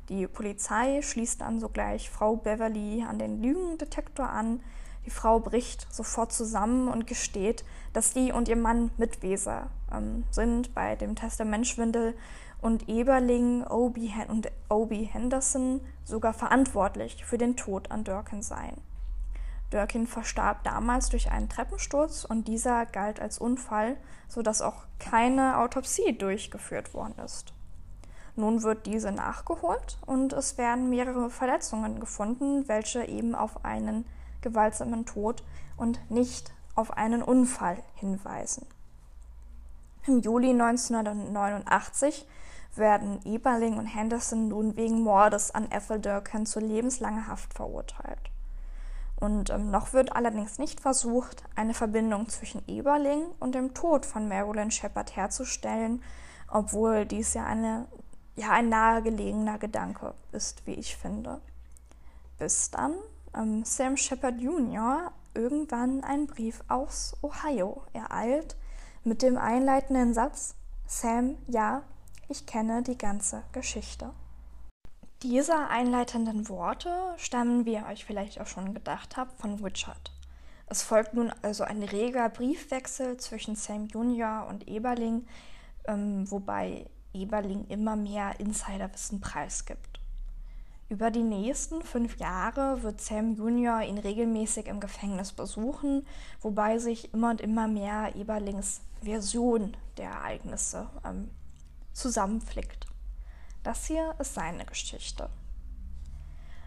Die Polizei schließt dann sogleich Frau Beverly an den Lügendetektor an. Die Frau bricht sofort zusammen und gesteht, dass sie und ihr Mann Mitweser ähm, sind bei dem Testamentschwindel und Eberling Obi und Obi Henderson sogar verantwortlich für den Tod an Durkin seien. Durkin verstarb damals durch einen Treppensturz und dieser galt als Unfall, sodass auch keine Autopsie durchgeführt worden ist. Nun wird diese nachgeholt und es werden mehrere Verletzungen gefunden, welche eben auf einen gewaltsamen Tod und nicht auf einen Unfall hinweisen. Im Juli 1989 werden Eberling und Henderson nun wegen Mordes an Ethel Durkin zu lebenslanger Haft verurteilt. Und ähm, noch wird allerdings nicht versucht, eine Verbindung zwischen Eberling und dem Tod von Marilyn Shepard herzustellen, obwohl dies ja, eine, ja ein nahegelegener Gedanke ist, wie ich finde. Bis dann ähm, Sam Shepard Jr. irgendwann einen Brief aus Ohio ereilt mit dem einleitenden Satz Sam, ja, ich kenne die ganze Geschichte. Diese einleitenden Worte stammen, wie ihr euch vielleicht auch schon gedacht habt, von Richard. Es folgt nun also ein reger Briefwechsel zwischen Sam Junior und Eberling, ähm, wobei Eberling immer mehr Insiderwissen preisgibt. Über die nächsten fünf Jahre wird Sam Junior ihn regelmäßig im Gefängnis besuchen, wobei sich immer und immer mehr Eberlings Version der Ereignisse ähm, zusammenflickt. Das hier ist seine Geschichte.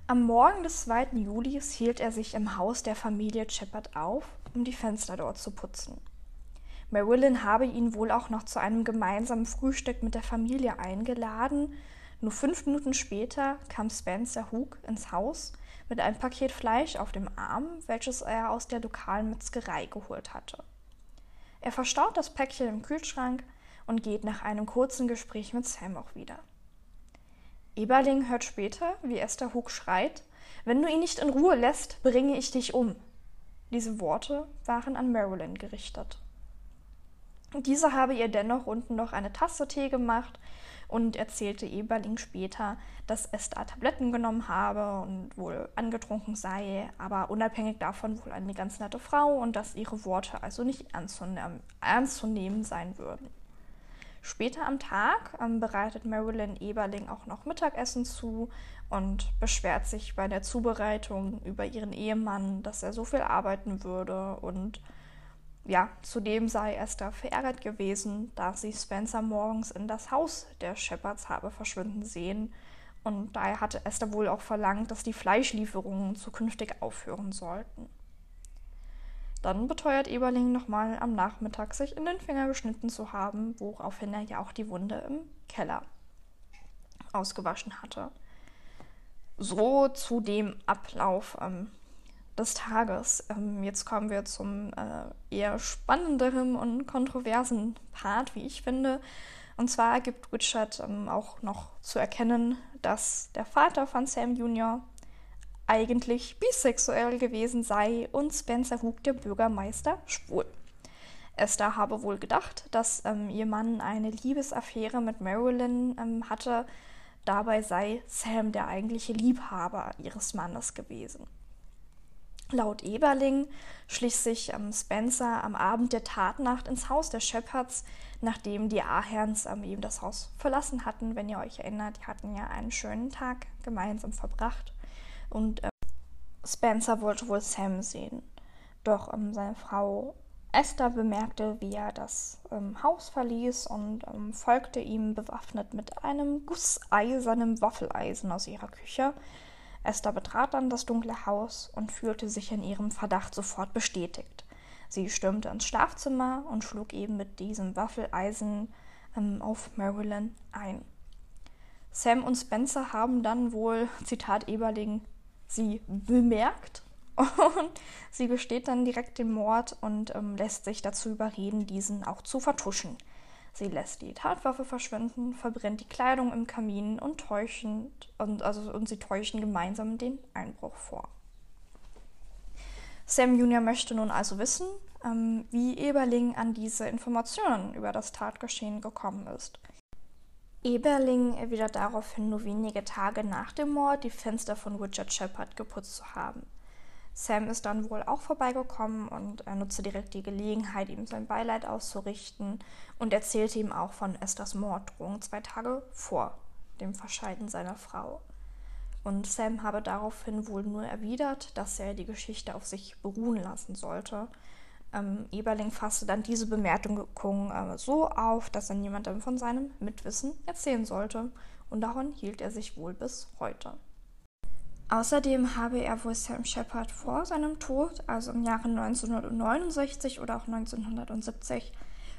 Am Morgen des 2. Julis hielt er sich im Haus der Familie Shepard auf, um die Fenster dort zu putzen. Marilyn habe ihn wohl auch noch zu einem gemeinsamen Frühstück mit der Familie eingeladen. Nur fünf Minuten später kam Spencer Hook ins Haus mit einem Paket Fleisch auf dem Arm, welches er aus der lokalen Metzgerei geholt hatte. Er verstaut das Päckchen im Kühlschrank und geht nach einem kurzen Gespräch mit Sam auch wieder. Eberling hört später, wie Esther Hook schreit: Wenn du ihn nicht in Ruhe lässt, bringe ich dich um. Diese Worte waren an Marilyn gerichtet. Diese habe ihr dennoch unten noch eine Tasse Tee gemacht und erzählte Eberling später, dass Esther Tabletten genommen habe und wohl angetrunken sei, aber unabhängig davon wohl eine ganz nette Frau und dass ihre Worte also nicht ernst zu nehmen sein würden. Später am Tag ähm, bereitet Marilyn Eberling auch noch Mittagessen zu und beschwert sich bei der Zubereitung über ihren Ehemann, dass er so viel arbeiten würde und ja, zudem sei Esther verärgert gewesen, da sie Spencer morgens in das Haus der Shepherds habe verschwinden sehen. Und daher hatte Esther wohl auch verlangt, dass die Fleischlieferungen zukünftig aufhören sollten. Dann beteuert Eberling nochmal am Nachmittag, sich in den Finger geschnitten zu haben, woraufhin er ja auch die Wunde im Keller ausgewaschen hatte. So zu dem Ablauf ähm, des Tages. Ähm, jetzt kommen wir zum äh, eher spannenderen und kontroversen Part, wie ich finde. Und zwar gibt Richard ähm, auch noch zu erkennen, dass der Vater von Sam Jr eigentlich bisexuell gewesen sei und Spencer Hook, der Bürgermeister, schwul. Esther habe wohl gedacht, dass ähm, ihr Mann eine Liebesaffäre mit Marilyn ähm, hatte. Dabei sei Sam der eigentliche Liebhaber ihres Mannes gewesen. Laut Eberling schlich sich ähm, Spencer am Abend der Tatnacht ins Haus der Shepherds, nachdem die Aherns ähm, eben das Haus verlassen hatten. Wenn ihr euch erinnert, die hatten ja einen schönen Tag gemeinsam verbracht. Und äh, Spencer wollte wohl Sam sehen. Doch ähm, seine Frau Esther bemerkte, wie er das ähm, Haus verließ und ähm, folgte ihm bewaffnet mit einem gusseisernen Waffeleisen aus ihrer Küche. Esther betrat dann das dunkle Haus und fühlte sich in ihrem Verdacht sofort bestätigt. Sie stürmte ins Schlafzimmer und schlug eben mit diesem Waffeleisen ähm, auf Marilyn ein. Sam und Spencer haben dann wohl, Zitat Eberling, sie bemerkt und sie gesteht dann direkt den Mord und ähm, lässt sich dazu überreden, diesen auch zu vertuschen. Sie lässt die Tatwaffe verschwinden, verbrennt die Kleidung im Kamin und täuschend und, also, und sie täuschen gemeinsam den Einbruch vor. Sam Junior möchte nun also wissen, ähm, wie Eberling an diese Informationen über das Tatgeschehen gekommen ist. Eberling erwidert daraufhin nur wenige Tage nach dem Mord, die Fenster von Richard Shepard geputzt zu haben. Sam ist dann wohl auch vorbeigekommen und er nutzte direkt die Gelegenheit, ihm sein Beileid auszurichten und erzählte ihm auch von Esthers Morddrohung zwei Tage vor dem Verscheiden seiner Frau. Und Sam habe daraufhin wohl nur erwidert, dass er die Geschichte auf sich beruhen lassen sollte ähm, Eberling fasste dann diese Bemerkung äh, so auf, dass er niemandem von seinem Mitwissen erzählen sollte. Und daran hielt er sich wohl bis heute. Außerdem habe er wohl Sam Shepard vor seinem Tod, also im Jahre 1969 oder auch 1970,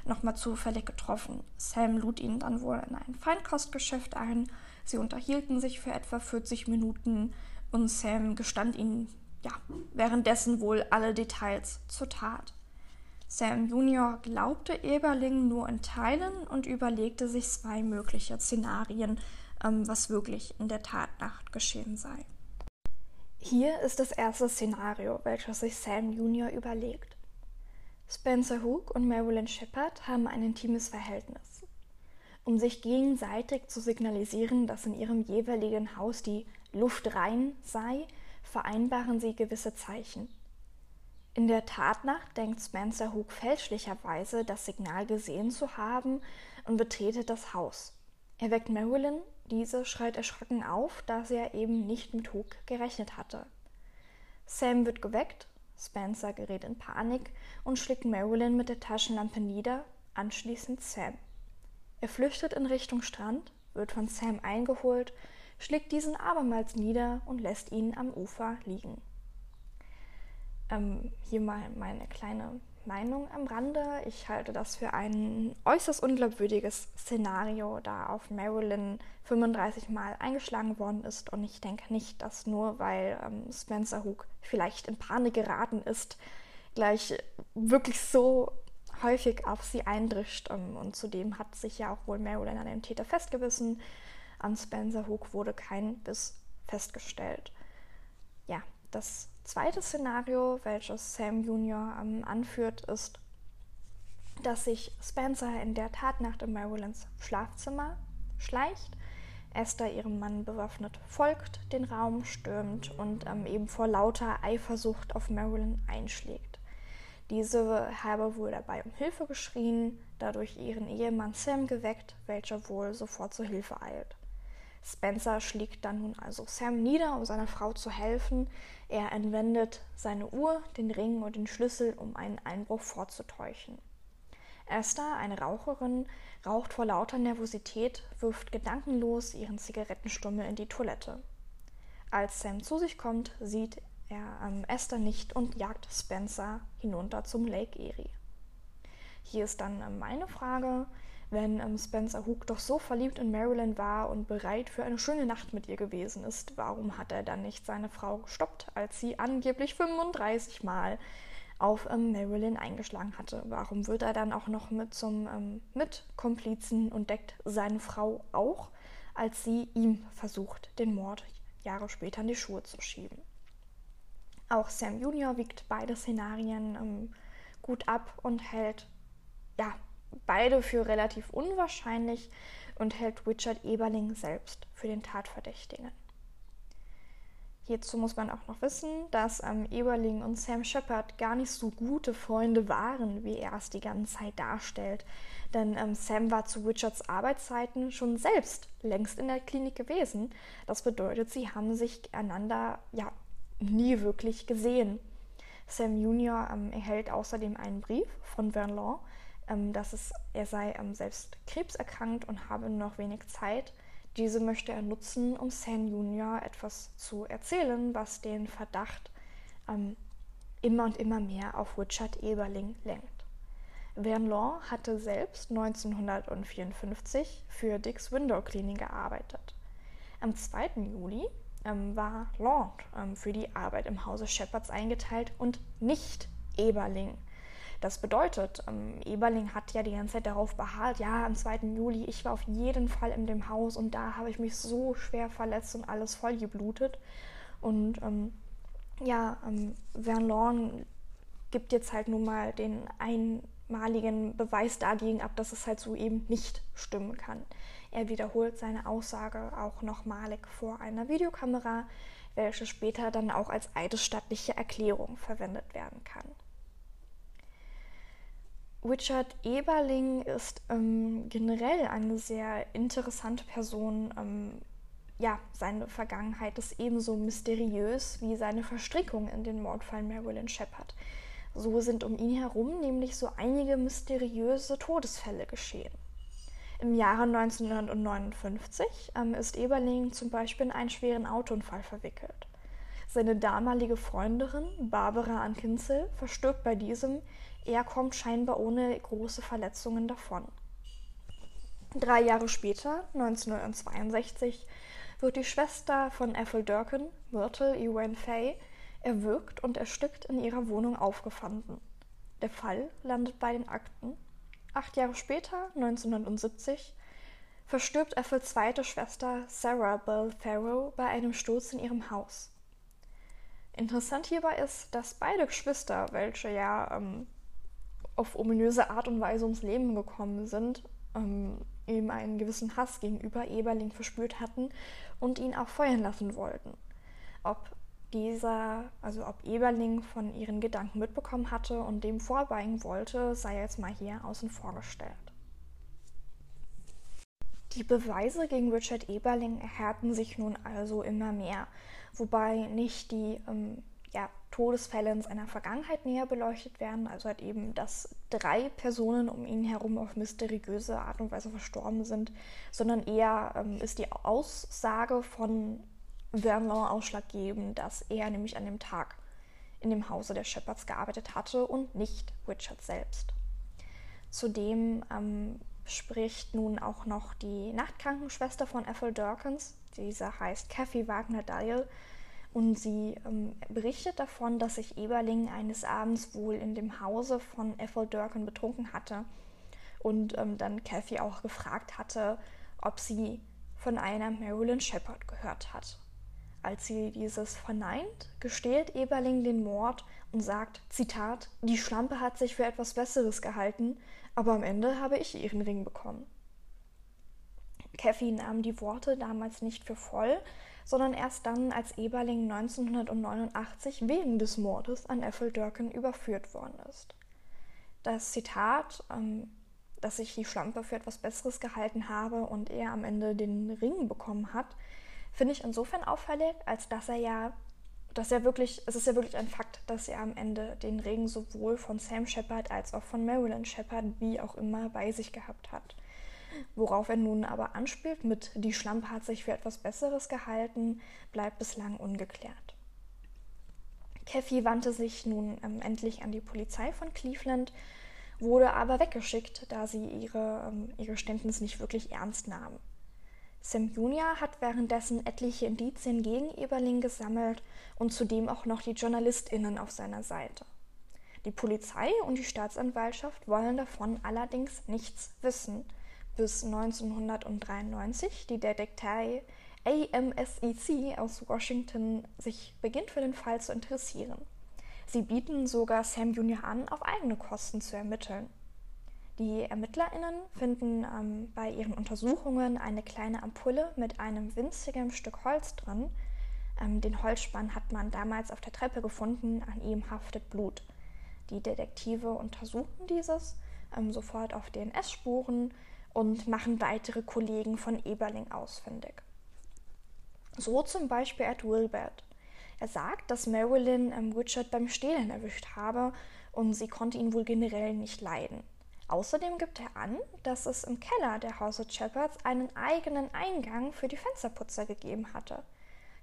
nochmal zufällig getroffen. Sam lud ihn dann wohl in ein Feinkostgeschäft ein. Sie unterhielten sich für etwa 40 Minuten und Sam gestand ihnen ja, währenddessen wohl alle Details zur Tat. Sam Junior glaubte Eberling nur in Teilen und überlegte sich zwei mögliche Szenarien, ähm, was wirklich in der Tatnacht geschehen sei. Hier ist das erste Szenario, welches sich Sam Junior überlegt. Spencer Hook und Marilyn Shepard haben ein intimes Verhältnis. Um sich gegenseitig zu signalisieren, dass in ihrem jeweiligen Haus die Luft rein sei, vereinbaren sie gewisse Zeichen. In der Tatnacht denkt Spencer Hook fälschlicherweise, das Signal gesehen zu haben und betretet das Haus. Er weckt Marilyn, diese schreit erschrocken auf, da sie ja eben nicht mit Hook gerechnet hatte. Sam wird geweckt, Spencer gerät in Panik und schlägt Marilyn mit der Taschenlampe nieder, anschließend Sam. Er flüchtet in Richtung Strand, wird von Sam eingeholt schlägt diesen abermals nieder und lässt ihn am Ufer liegen. Ähm, hier mal meine kleine Meinung am Rande. Ich halte das für ein äußerst unglaubwürdiges Szenario, da auf Marilyn 35 Mal eingeschlagen worden ist. Und ich denke nicht, dass nur weil ähm, Spencer Hook vielleicht in Panik geraten ist, gleich wirklich so häufig auf sie eindrischt. Ähm, und zudem hat sich ja auch wohl Marilyn an dem Täter festgewissen. An Spencer Hook wurde kein Biss festgestellt. Ja, das zweite Szenario, welches Sam Jr. Ähm, anführt, ist, dass sich Spencer in der Tatnacht in Marilyns Schlafzimmer schleicht. Esther ihrem Mann bewaffnet folgt, den Raum stürmt und ähm, eben vor lauter Eifersucht auf Marilyn einschlägt. Diese habe wohl dabei um Hilfe geschrien, dadurch ihren Ehemann Sam geweckt, welcher wohl sofort zur Hilfe eilt. Spencer schlägt dann nun also Sam nieder, um seiner Frau zu helfen. Er entwendet seine Uhr, den Ring und den Schlüssel, um einen Einbruch vorzutäuschen. Esther, eine Raucherin, raucht vor lauter Nervosität, wirft gedankenlos ihren Zigarettenstummel in die Toilette. Als Sam zu sich kommt, sieht er ähm, Esther nicht und jagt Spencer hinunter zum Lake Erie. Hier ist dann meine Frage, wenn ähm, Spencer Hook doch so verliebt in Marilyn war und bereit für eine schöne Nacht mit ihr gewesen ist, warum hat er dann nicht seine Frau gestoppt, als sie angeblich 35 Mal auf ähm, Marilyn eingeschlagen hatte? Warum wird er dann auch noch mit zum ähm, Mitkomplizen und deckt seine Frau auch, als sie ihm versucht, den Mord Jahre später in die Schuhe zu schieben? Auch Sam Junior wiegt beide Szenarien ähm, gut ab und hält ja, beide für relativ unwahrscheinlich und hält Richard Eberling selbst für den Tatverdächtigen. Hierzu muss man auch noch wissen, dass ähm, Eberling und Sam Shepard gar nicht so gute Freunde waren, wie er es die ganze Zeit darstellt. Denn ähm, Sam war zu Richards Arbeitszeiten schon selbst längst in der Klinik gewesen. Das bedeutet, sie haben sich einander ja nie wirklich gesehen. Sam Junior ähm, erhält außerdem einen Brief von Verlon, dass es, er sei ähm, selbst krebserkrankt und habe noch wenig Zeit. Diese möchte er nutzen, um Sam Junior etwas zu erzählen, was den Verdacht ähm, immer und immer mehr auf Richard Eberling lenkt. Vernon hatte selbst 1954 für Dicks Window Cleaning gearbeitet. Am 2. Juli ähm, war Land ähm, für die Arbeit im Hause Shepherds eingeteilt und nicht Eberling. Das bedeutet, ähm, Eberling hat ja die ganze Zeit darauf beharrt, ja, am 2. Juli, ich war auf jeden Fall in dem Haus und da habe ich mich so schwer verletzt und alles voll geblutet. Und ähm, ja, ähm, Vernon gibt jetzt halt nun mal den einmaligen Beweis dagegen ab, dass es halt so eben nicht stimmen kann. Er wiederholt seine Aussage auch nochmalig vor einer Videokamera, welche später dann auch als eidesstattliche Erklärung verwendet werden kann. Richard Eberling ist ähm, generell eine sehr interessante Person. Ähm, ja, seine Vergangenheit ist ebenso mysteriös wie seine Verstrickung in den Mordfall Marilyn Shepard. So sind um ihn herum nämlich so einige mysteriöse Todesfälle geschehen. Im Jahre 1959 ähm, ist Eberling zum Beispiel in einen schweren Autounfall verwickelt. seine damalige Freundin Barbara Ankinzel verstirbt bei diesem. Er kommt scheinbar ohne große Verletzungen davon. Drei Jahre später, 1962, wird die Schwester von Ethel Durkin, Myrtle Ewan Fay, erwürgt und erstickt in ihrer Wohnung aufgefunden. Der Fall landet bei den Akten. Acht Jahre später, 1970, verstirbt Ethels zweite Schwester Sarah Bell Farrow bei einem Sturz in ihrem Haus. Interessant hierbei ist, dass beide Geschwister, welche ja ähm, auf ominöse Art und Weise ums Leben gekommen sind, ähm, ihm einen gewissen Hass gegenüber Eberling verspürt hatten und ihn auch feuern lassen wollten. Ob dieser, also ob Eberling von ihren Gedanken mitbekommen hatte und dem vorbeugen wollte, sei jetzt mal hier außen vor gestellt. Die Beweise gegen Richard Eberling erhärten sich nun also immer mehr, wobei nicht die ähm, Todesfälle in seiner Vergangenheit näher beleuchtet werden, also halt eben, dass drei Personen um ihn herum auf mysteriöse Art und Weise verstorben sind, sondern eher ähm, ist die Aussage von Vernon ausschlaggebend, dass er nämlich an dem Tag in dem Hause der Shepherds gearbeitet hatte und nicht Richard selbst. Zudem ähm, spricht nun auch noch die Nachtkrankenschwester von Ethel Dawkins, diese heißt Kathy Wagner-Dial, und sie ähm, berichtet davon, dass sich Eberling eines Abends wohl in dem Hause von Ethel Durkin betrunken hatte und ähm, dann Kathy auch gefragt hatte, ob sie von einer Marilyn Shepard gehört hat. Als sie dieses verneint, gesteht Eberling den Mord und sagt, Zitat, die Schlampe hat sich für etwas Besseres gehalten, aber am Ende habe ich ihren Ring bekommen. Kathy nahm die Worte damals nicht für voll, sondern erst dann, als Eberling 1989 wegen des Mordes an Ethel Durkin überführt worden ist. Das Zitat, ähm, dass ich die Schlampe für etwas Besseres gehalten habe und er am Ende den Ring bekommen hat, finde ich insofern auffällig, als dass er ja, dass er wirklich, es ist ja wirklich ein Fakt, dass er am Ende den Ring sowohl von Sam Shepard als auch von Marilyn Shepard wie auch immer bei sich gehabt hat. Worauf er nun aber anspielt mit die Schlampe hat sich für etwas Besseres gehalten, bleibt bislang ungeklärt. Kathy wandte sich nun ähm, endlich an die Polizei von Cleveland, wurde aber weggeschickt, da sie ihre, ähm, ihr Geständnis nicht wirklich ernst nahm. Sam Junior hat währenddessen etliche Indizien gegen Eberling gesammelt und zudem auch noch die JournalistInnen auf seiner Seite. Die Polizei und die Staatsanwaltschaft wollen davon allerdings nichts wissen bis 1993 die Detektei AMSEC aus Washington sich beginnt für den Fall zu interessieren. Sie bieten sogar Sam Junior an, auf eigene Kosten zu ermitteln. Die ErmittlerInnen finden ähm, bei ihren Untersuchungen eine kleine Ampulle mit einem winzigen Stück Holz drin. Ähm, den Holzspann hat man damals auf der Treppe gefunden, an ihm haftet Blut. Die Detektive untersuchen dieses ähm, sofort auf DNS-Spuren, und machen weitere Kollegen von Eberling ausfindig. So zum Beispiel Ed Wilbert. Er sagt, dass Marilyn ähm, Richard beim Stehlen erwischt habe und sie konnte ihn wohl generell nicht leiden. Außerdem gibt er an, dass es im Keller der Hause Shepherds einen eigenen Eingang für die Fensterputzer gegeben hatte.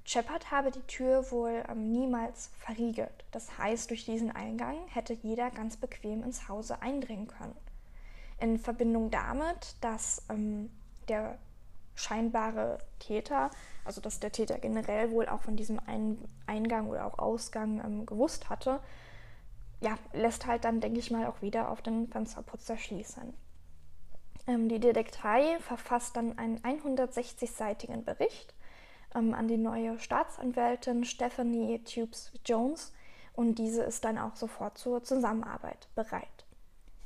Shepard habe die Tür wohl ähm, niemals verriegelt. Das heißt, durch diesen Eingang hätte jeder ganz bequem ins Hause eindringen können in Verbindung damit, dass ähm, der scheinbare Täter, also dass der Täter generell wohl auch von diesem Ein Eingang oder auch Ausgang ähm, gewusst hatte, ja, lässt halt dann, denke ich mal, auch wieder auf den Fensterputzer schließen. Ähm, die Detektei verfasst dann einen 160-seitigen Bericht ähm, an die neue Staatsanwältin Stephanie Tubes Jones und diese ist dann auch sofort zur Zusammenarbeit bereit.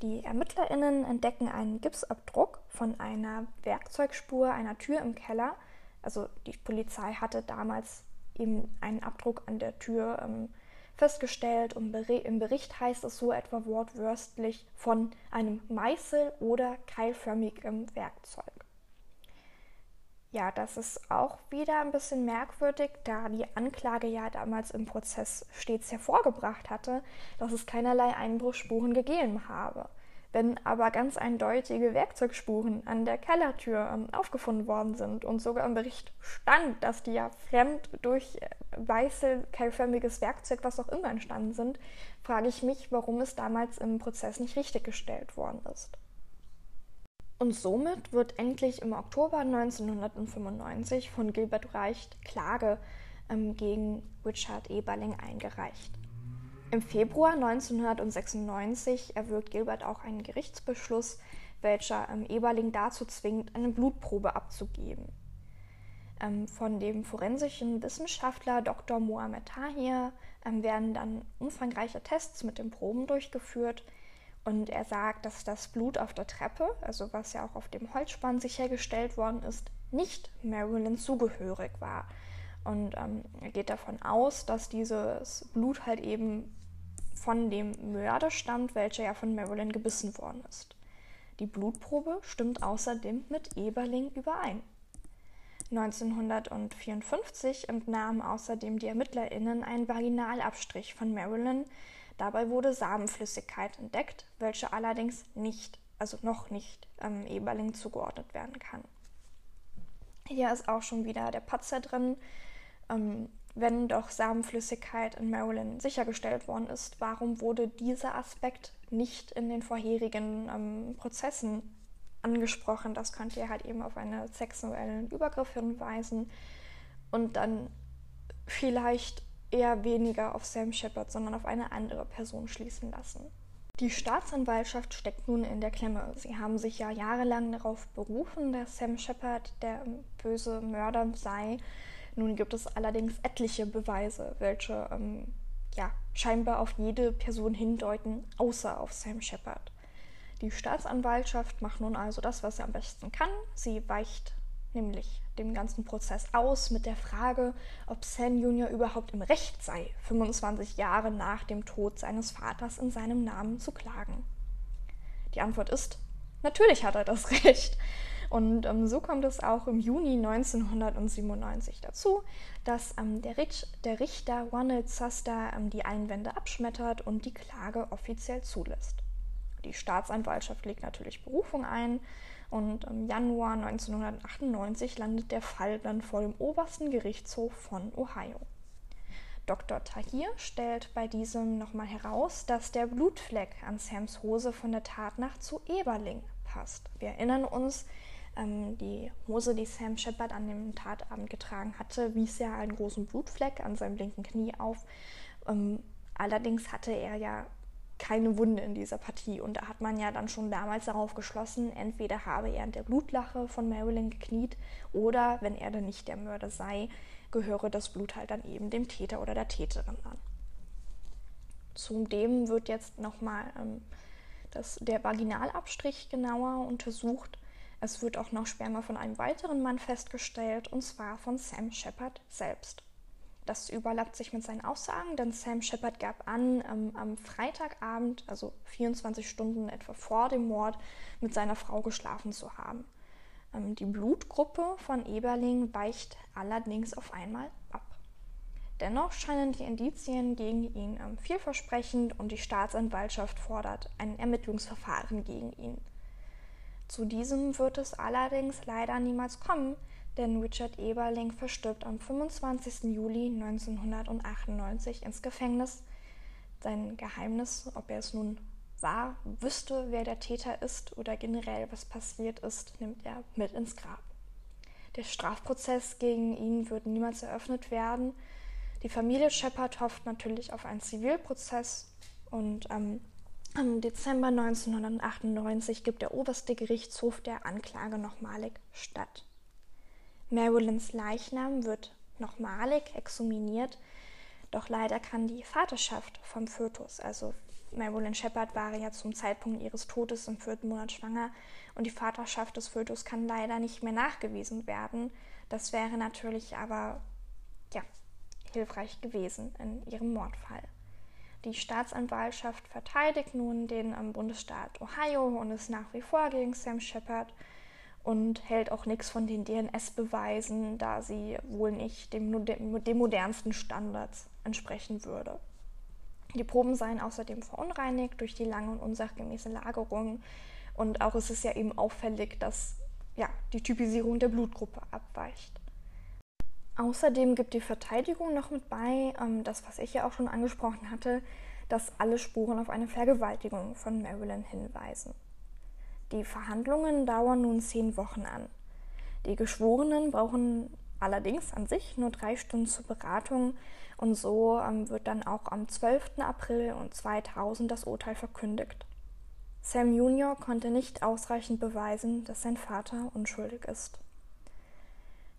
Die ErmittlerInnen entdecken einen Gipsabdruck von einer Werkzeugspur einer Tür im Keller. Also die Polizei hatte damals eben einen Abdruck an der Tür ähm, festgestellt und im Bericht heißt es so etwa wortwörtlich von einem Meißel oder keilförmigem Werkzeug. Ja, das ist auch wieder ein bisschen merkwürdig, da die Anklage ja damals im Prozess stets hervorgebracht hatte, dass es keinerlei Einbruchsspuren gegeben habe. Wenn aber ganz eindeutige Werkzeugspuren an der Kellertür ähm, aufgefunden worden sind und sogar im Bericht stand, dass die ja fremd durch äh, weiße, keilförmiges Werkzeug, was auch immer entstanden sind, frage ich mich, warum es damals im Prozess nicht richtiggestellt worden ist. Und somit wird endlich im Oktober 1995 von Gilbert Reicht Klage ähm, gegen Richard Eberling eingereicht. Im Februar 1996 erwirkt Gilbert auch einen Gerichtsbeschluss, welcher ähm, Eberling dazu zwingt, eine Blutprobe abzugeben. Ähm, von dem forensischen Wissenschaftler Dr. Mohamed Tahir ähm, werden dann umfangreiche Tests mit den Proben durchgeführt und er sagt, dass das Blut auf der Treppe, also was ja auch auf dem Holzspann sichergestellt worden ist, nicht Marilyn zugehörig war. Und ähm, er geht davon aus, dass dieses Blut halt eben von dem Mörder stammt, welcher ja von Marilyn gebissen worden ist. Die Blutprobe stimmt außerdem mit Eberling überein. 1954 entnahmen außerdem die ErmittlerInnen einen Vaginalabstrich von Marilyn. Dabei wurde Samenflüssigkeit entdeckt, welche allerdings nicht, also noch nicht, ähm, Eberling zugeordnet werden kann. Hier ist auch schon wieder der Patzer drin. Ähm, wenn doch Samenflüssigkeit in Maryland sichergestellt worden ist, warum wurde dieser Aspekt nicht in den vorherigen ähm, Prozessen angesprochen? Das könnte ja halt eben auf einen sexuellen Übergriff hinweisen und dann vielleicht eher weniger auf Sam Shepard, sondern auf eine andere Person schließen lassen. Die Staatsanwaltschaft steckt nun in der Klemme. Sie haben sich ja jahrelang darauf berufen, dass Sam Shepard der böse Mörder sei nun gibt es allerdings etliche Beweise, welche ähm, ja, scheinbar auf jede Person hindeuten, außer auf Sam Shepard. Die Staatsanwaltschaft macht nun also das, was sie am besten kann. Sie weicht nämlich dem ganzen Prozess aus mit der Frage, ob Sam Jr. überhaupt im Recht sei, 25 Jahre nach dem Tod seines Vaters in seinem Namen zu klagen. Die Antwort ist, natürlich hat er das Recht. Und ähm, so kommt es auch im Juni 1997 dazu, dass ähm, der, Rich, der, Richter Ronald Suster ähm, die Einwände abschmettert und die Klage offiziell zulässt. Die Staatsanwaltschaft legt natürlich Berufung ein und im Januar 1998 landet der Fall dann vor dem obersten Gerichtshof von Ohio. Dr. Tahir stellt bei diesem nochmal heraus, dass der Blutfleck an Sams Hose von der Tatnacht zu Eberling passt. Wir erinnern uns, ähm, die Hose, die Sam Shepard an dem Tatabend getragen hatte, wies ja einen großen Blutfleck an seinem linken Knie auf. Ähm, allerdings hatte er ja keine Wunde in dieser Partie. Und da hat man ja dann schon damals darauf geschlossen, entweder habe er in der Blutlache von Marilyn gekniet oder, wenn er dann nicht der Mörder sei, gehöre das Blut halt dann eben dem Täter oder der Täterin an. Zudem wird jetzt nochmal ähm, der Vaginalabstrich genauer untersucht es wird auch noch Sperma von einem weiteren Mann festgestellt, und zwar von Sam Shepard selbst. Das überlappt sich mit seinen Aussagen, denn Sam Shepard gab an, ähm, am Freitagabend, also 24 Stunden etwa vor dem Mord, mit seiner Frau geschlafen zu haben. Ähm, die Blutgruppe von Eberling weicht allerdings auf einmal ab. Dennoch scheinen die Indizien gegen ihn ähm, vielversprechend und die Staatsanwaltschaft fordert ein Ermittlungsverfahren gegen ihn. Zu diesem wird es allerdings leider niemals kommen, denn Richard Eberling verstirbt am 25. Juli 1998 ins Gefängnis. Sein Geheimnis, ob er es nun war, wüsste, wer der Täter ist oder generell was passiert ist, nimmt er mit ins Grab. Der Strafprozess gegen ihn wird niemals eröffnet werden. Die Familie Shepard hofft natürlich auf einen Zivilprozess und ähm, im Dezember 1998 gibt der oberste Gerichtshof der Anklage nochmalig statt. Marilyns Leichnam wird nochmalig exhuminiert, doch leider kann die Vaterschaft vom Fötus, also Marilyn Shepard war ja zum Zeitpunkt ihres Todes im vierten Monat schwanger und die Vaterschaft des Fötus kann leider nicht mehr nachgewiesen werden. Das wäre natürlich aber ja, hilfreich gewesen in ihrem Mordfall. Die Staatsanwaltschaft verteidigt nun den ähm, Bundesstaat Ohio und ist nach wie vor gegen Sam Shepard und hält auch nichts von den DNS-Beweisen, da sie wohl nicht dem, dem, modernsten Standards entsprechen würde. Die Proben seien außerdem verunreinigt durch die lange und unsachgemäße Lagerung. Und auch ist es ja eben auffällig, dass ja, die Typisierung der Blutgruppe abweicht. Außerdem gibt die Verteidigung noch mit bei, ähm, das, was ich ja auch schon angesprochen hatte, dass alle Spuren auf eine Vergewaltigung von Marilyn hinweisen. Die Verhandlungen dauern nun zehn Wochen an. Die Geschworenen brauchen allerdings an sich nur drei Stunden zur Beratung und so ähm, wird dann auch am 12. April 2000 das Urteil verkündigt. Sam Junior konnte nicht ausreichend beweisen, dass sein Vater unschuldig ist.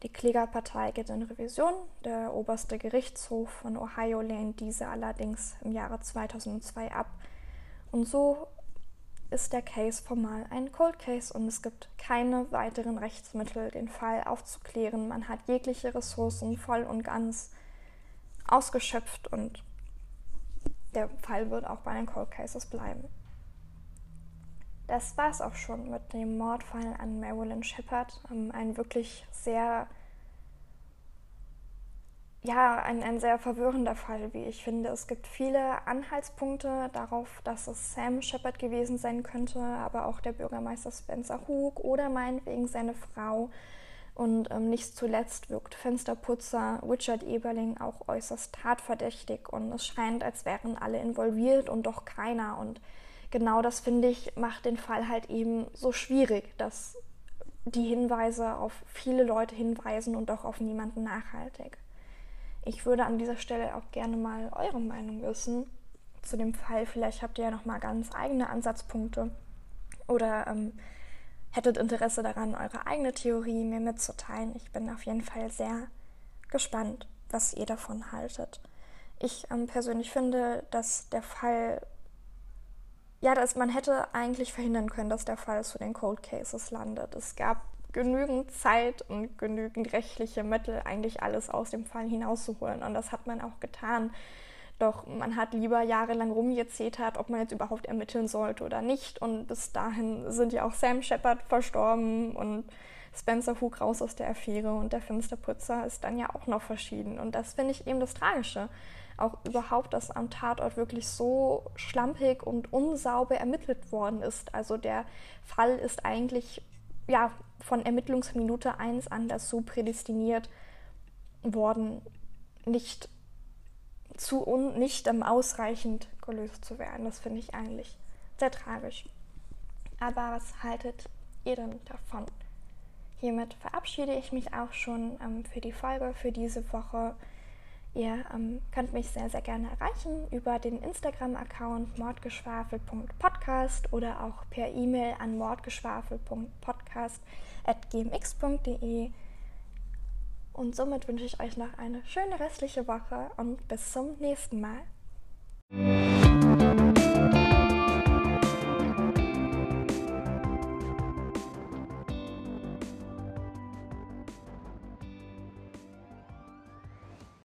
Die Klägerpartei geht in Revision. Der oberste Gerichtshof von Ohio lehnt diese allerdings im Jahre 2002 ab. Und so ist der Case formal ein Cold Case und es gibt keine weiteren Rechtsmittel, den Fall aufzuklären. Man hat jegliche Ressourcen voll und ganz ausgeschöpft und der Fall wird auch bei den Cold Cases bleiben. Das war es auch schon mit dem Mordfall an Marilyn Shepard. Ähm, ein wirklich sehr, ja, ein, ein sehr verwirrender Fall, wie ich finde. Es gibt viele Anhaltspunkte darauf, dass es Sam Shepard gewesen sein könnte, aber auch der Bürgermeister Spencer Hook oder meinetwegen seine Frau. Und ähm, nicht zuletzt wirkt Fensterputzer Richard Eberling auch äußerst tatverdächtig und es scheint, als wären alle involviert und doch keiner. Und genau das finde ich, macht den Fall halt eben so schwierig, dass die Hinweise auf viele Leute hinweisen und doch auf niemanden nachhaltig. Ich würde an dieser Stelle auch gerne mal eure Meinung wissen zu dem Fall. Vielleicht habt ihr ja noch mal ganz eigene Ansatzpunkte oder ähm, hättet Interesse daran, eure eigene Theorie mir mitzuteilen. Ich bin auf jeden Fall sehr gespannt, was ihr davon haltet. Ich ähm, persönlich finde, dass der Fall ja, dass man hätte eigentlich verhindern können, dass der Fall zu den Cold Cases landet. Es gab genügend Zeit und genügend rechtliche Mittel, eigentlich alles aus dem Fall hinauszuholen. Und das hat man auch getan. Doch man hat lieber jahrelang rumgezetert, ob man jetzt überhaupt ermitteln sollte oder nicht. Und bis dahin sind ja auch Sam Shepard verstorben und Spencer Hook raus aus der Affäre und der Finsterputzer ist dann ja auch noch verschieden. Und das finde ich eben das Tragische auch überhaupt, dass am Tatort wirklich so schlampig und unsauber ermittelt worden ist. Also der Fall ist eigentlich ja von Ermittlungsminute 1 an dazu prädestiniert worden, nicht zu un nicht um, ausreichend gelöst zu werden. Das finde ich eigentlich sehr tragisch. Aber was haltet ihr denn davon? Hiermit verabschiede ich mich auch schon ähm, für die Folge für diese Woche. Ihr ähm, könnt mich sehr, sehr gerne erreichen über den Instagram-Account mordgeschwafel.podcast oder auch per E-Mail an gmx.de. Und somit wünsche ich euch noch eine schöne restliche Woche und bis zum nächsten Mal.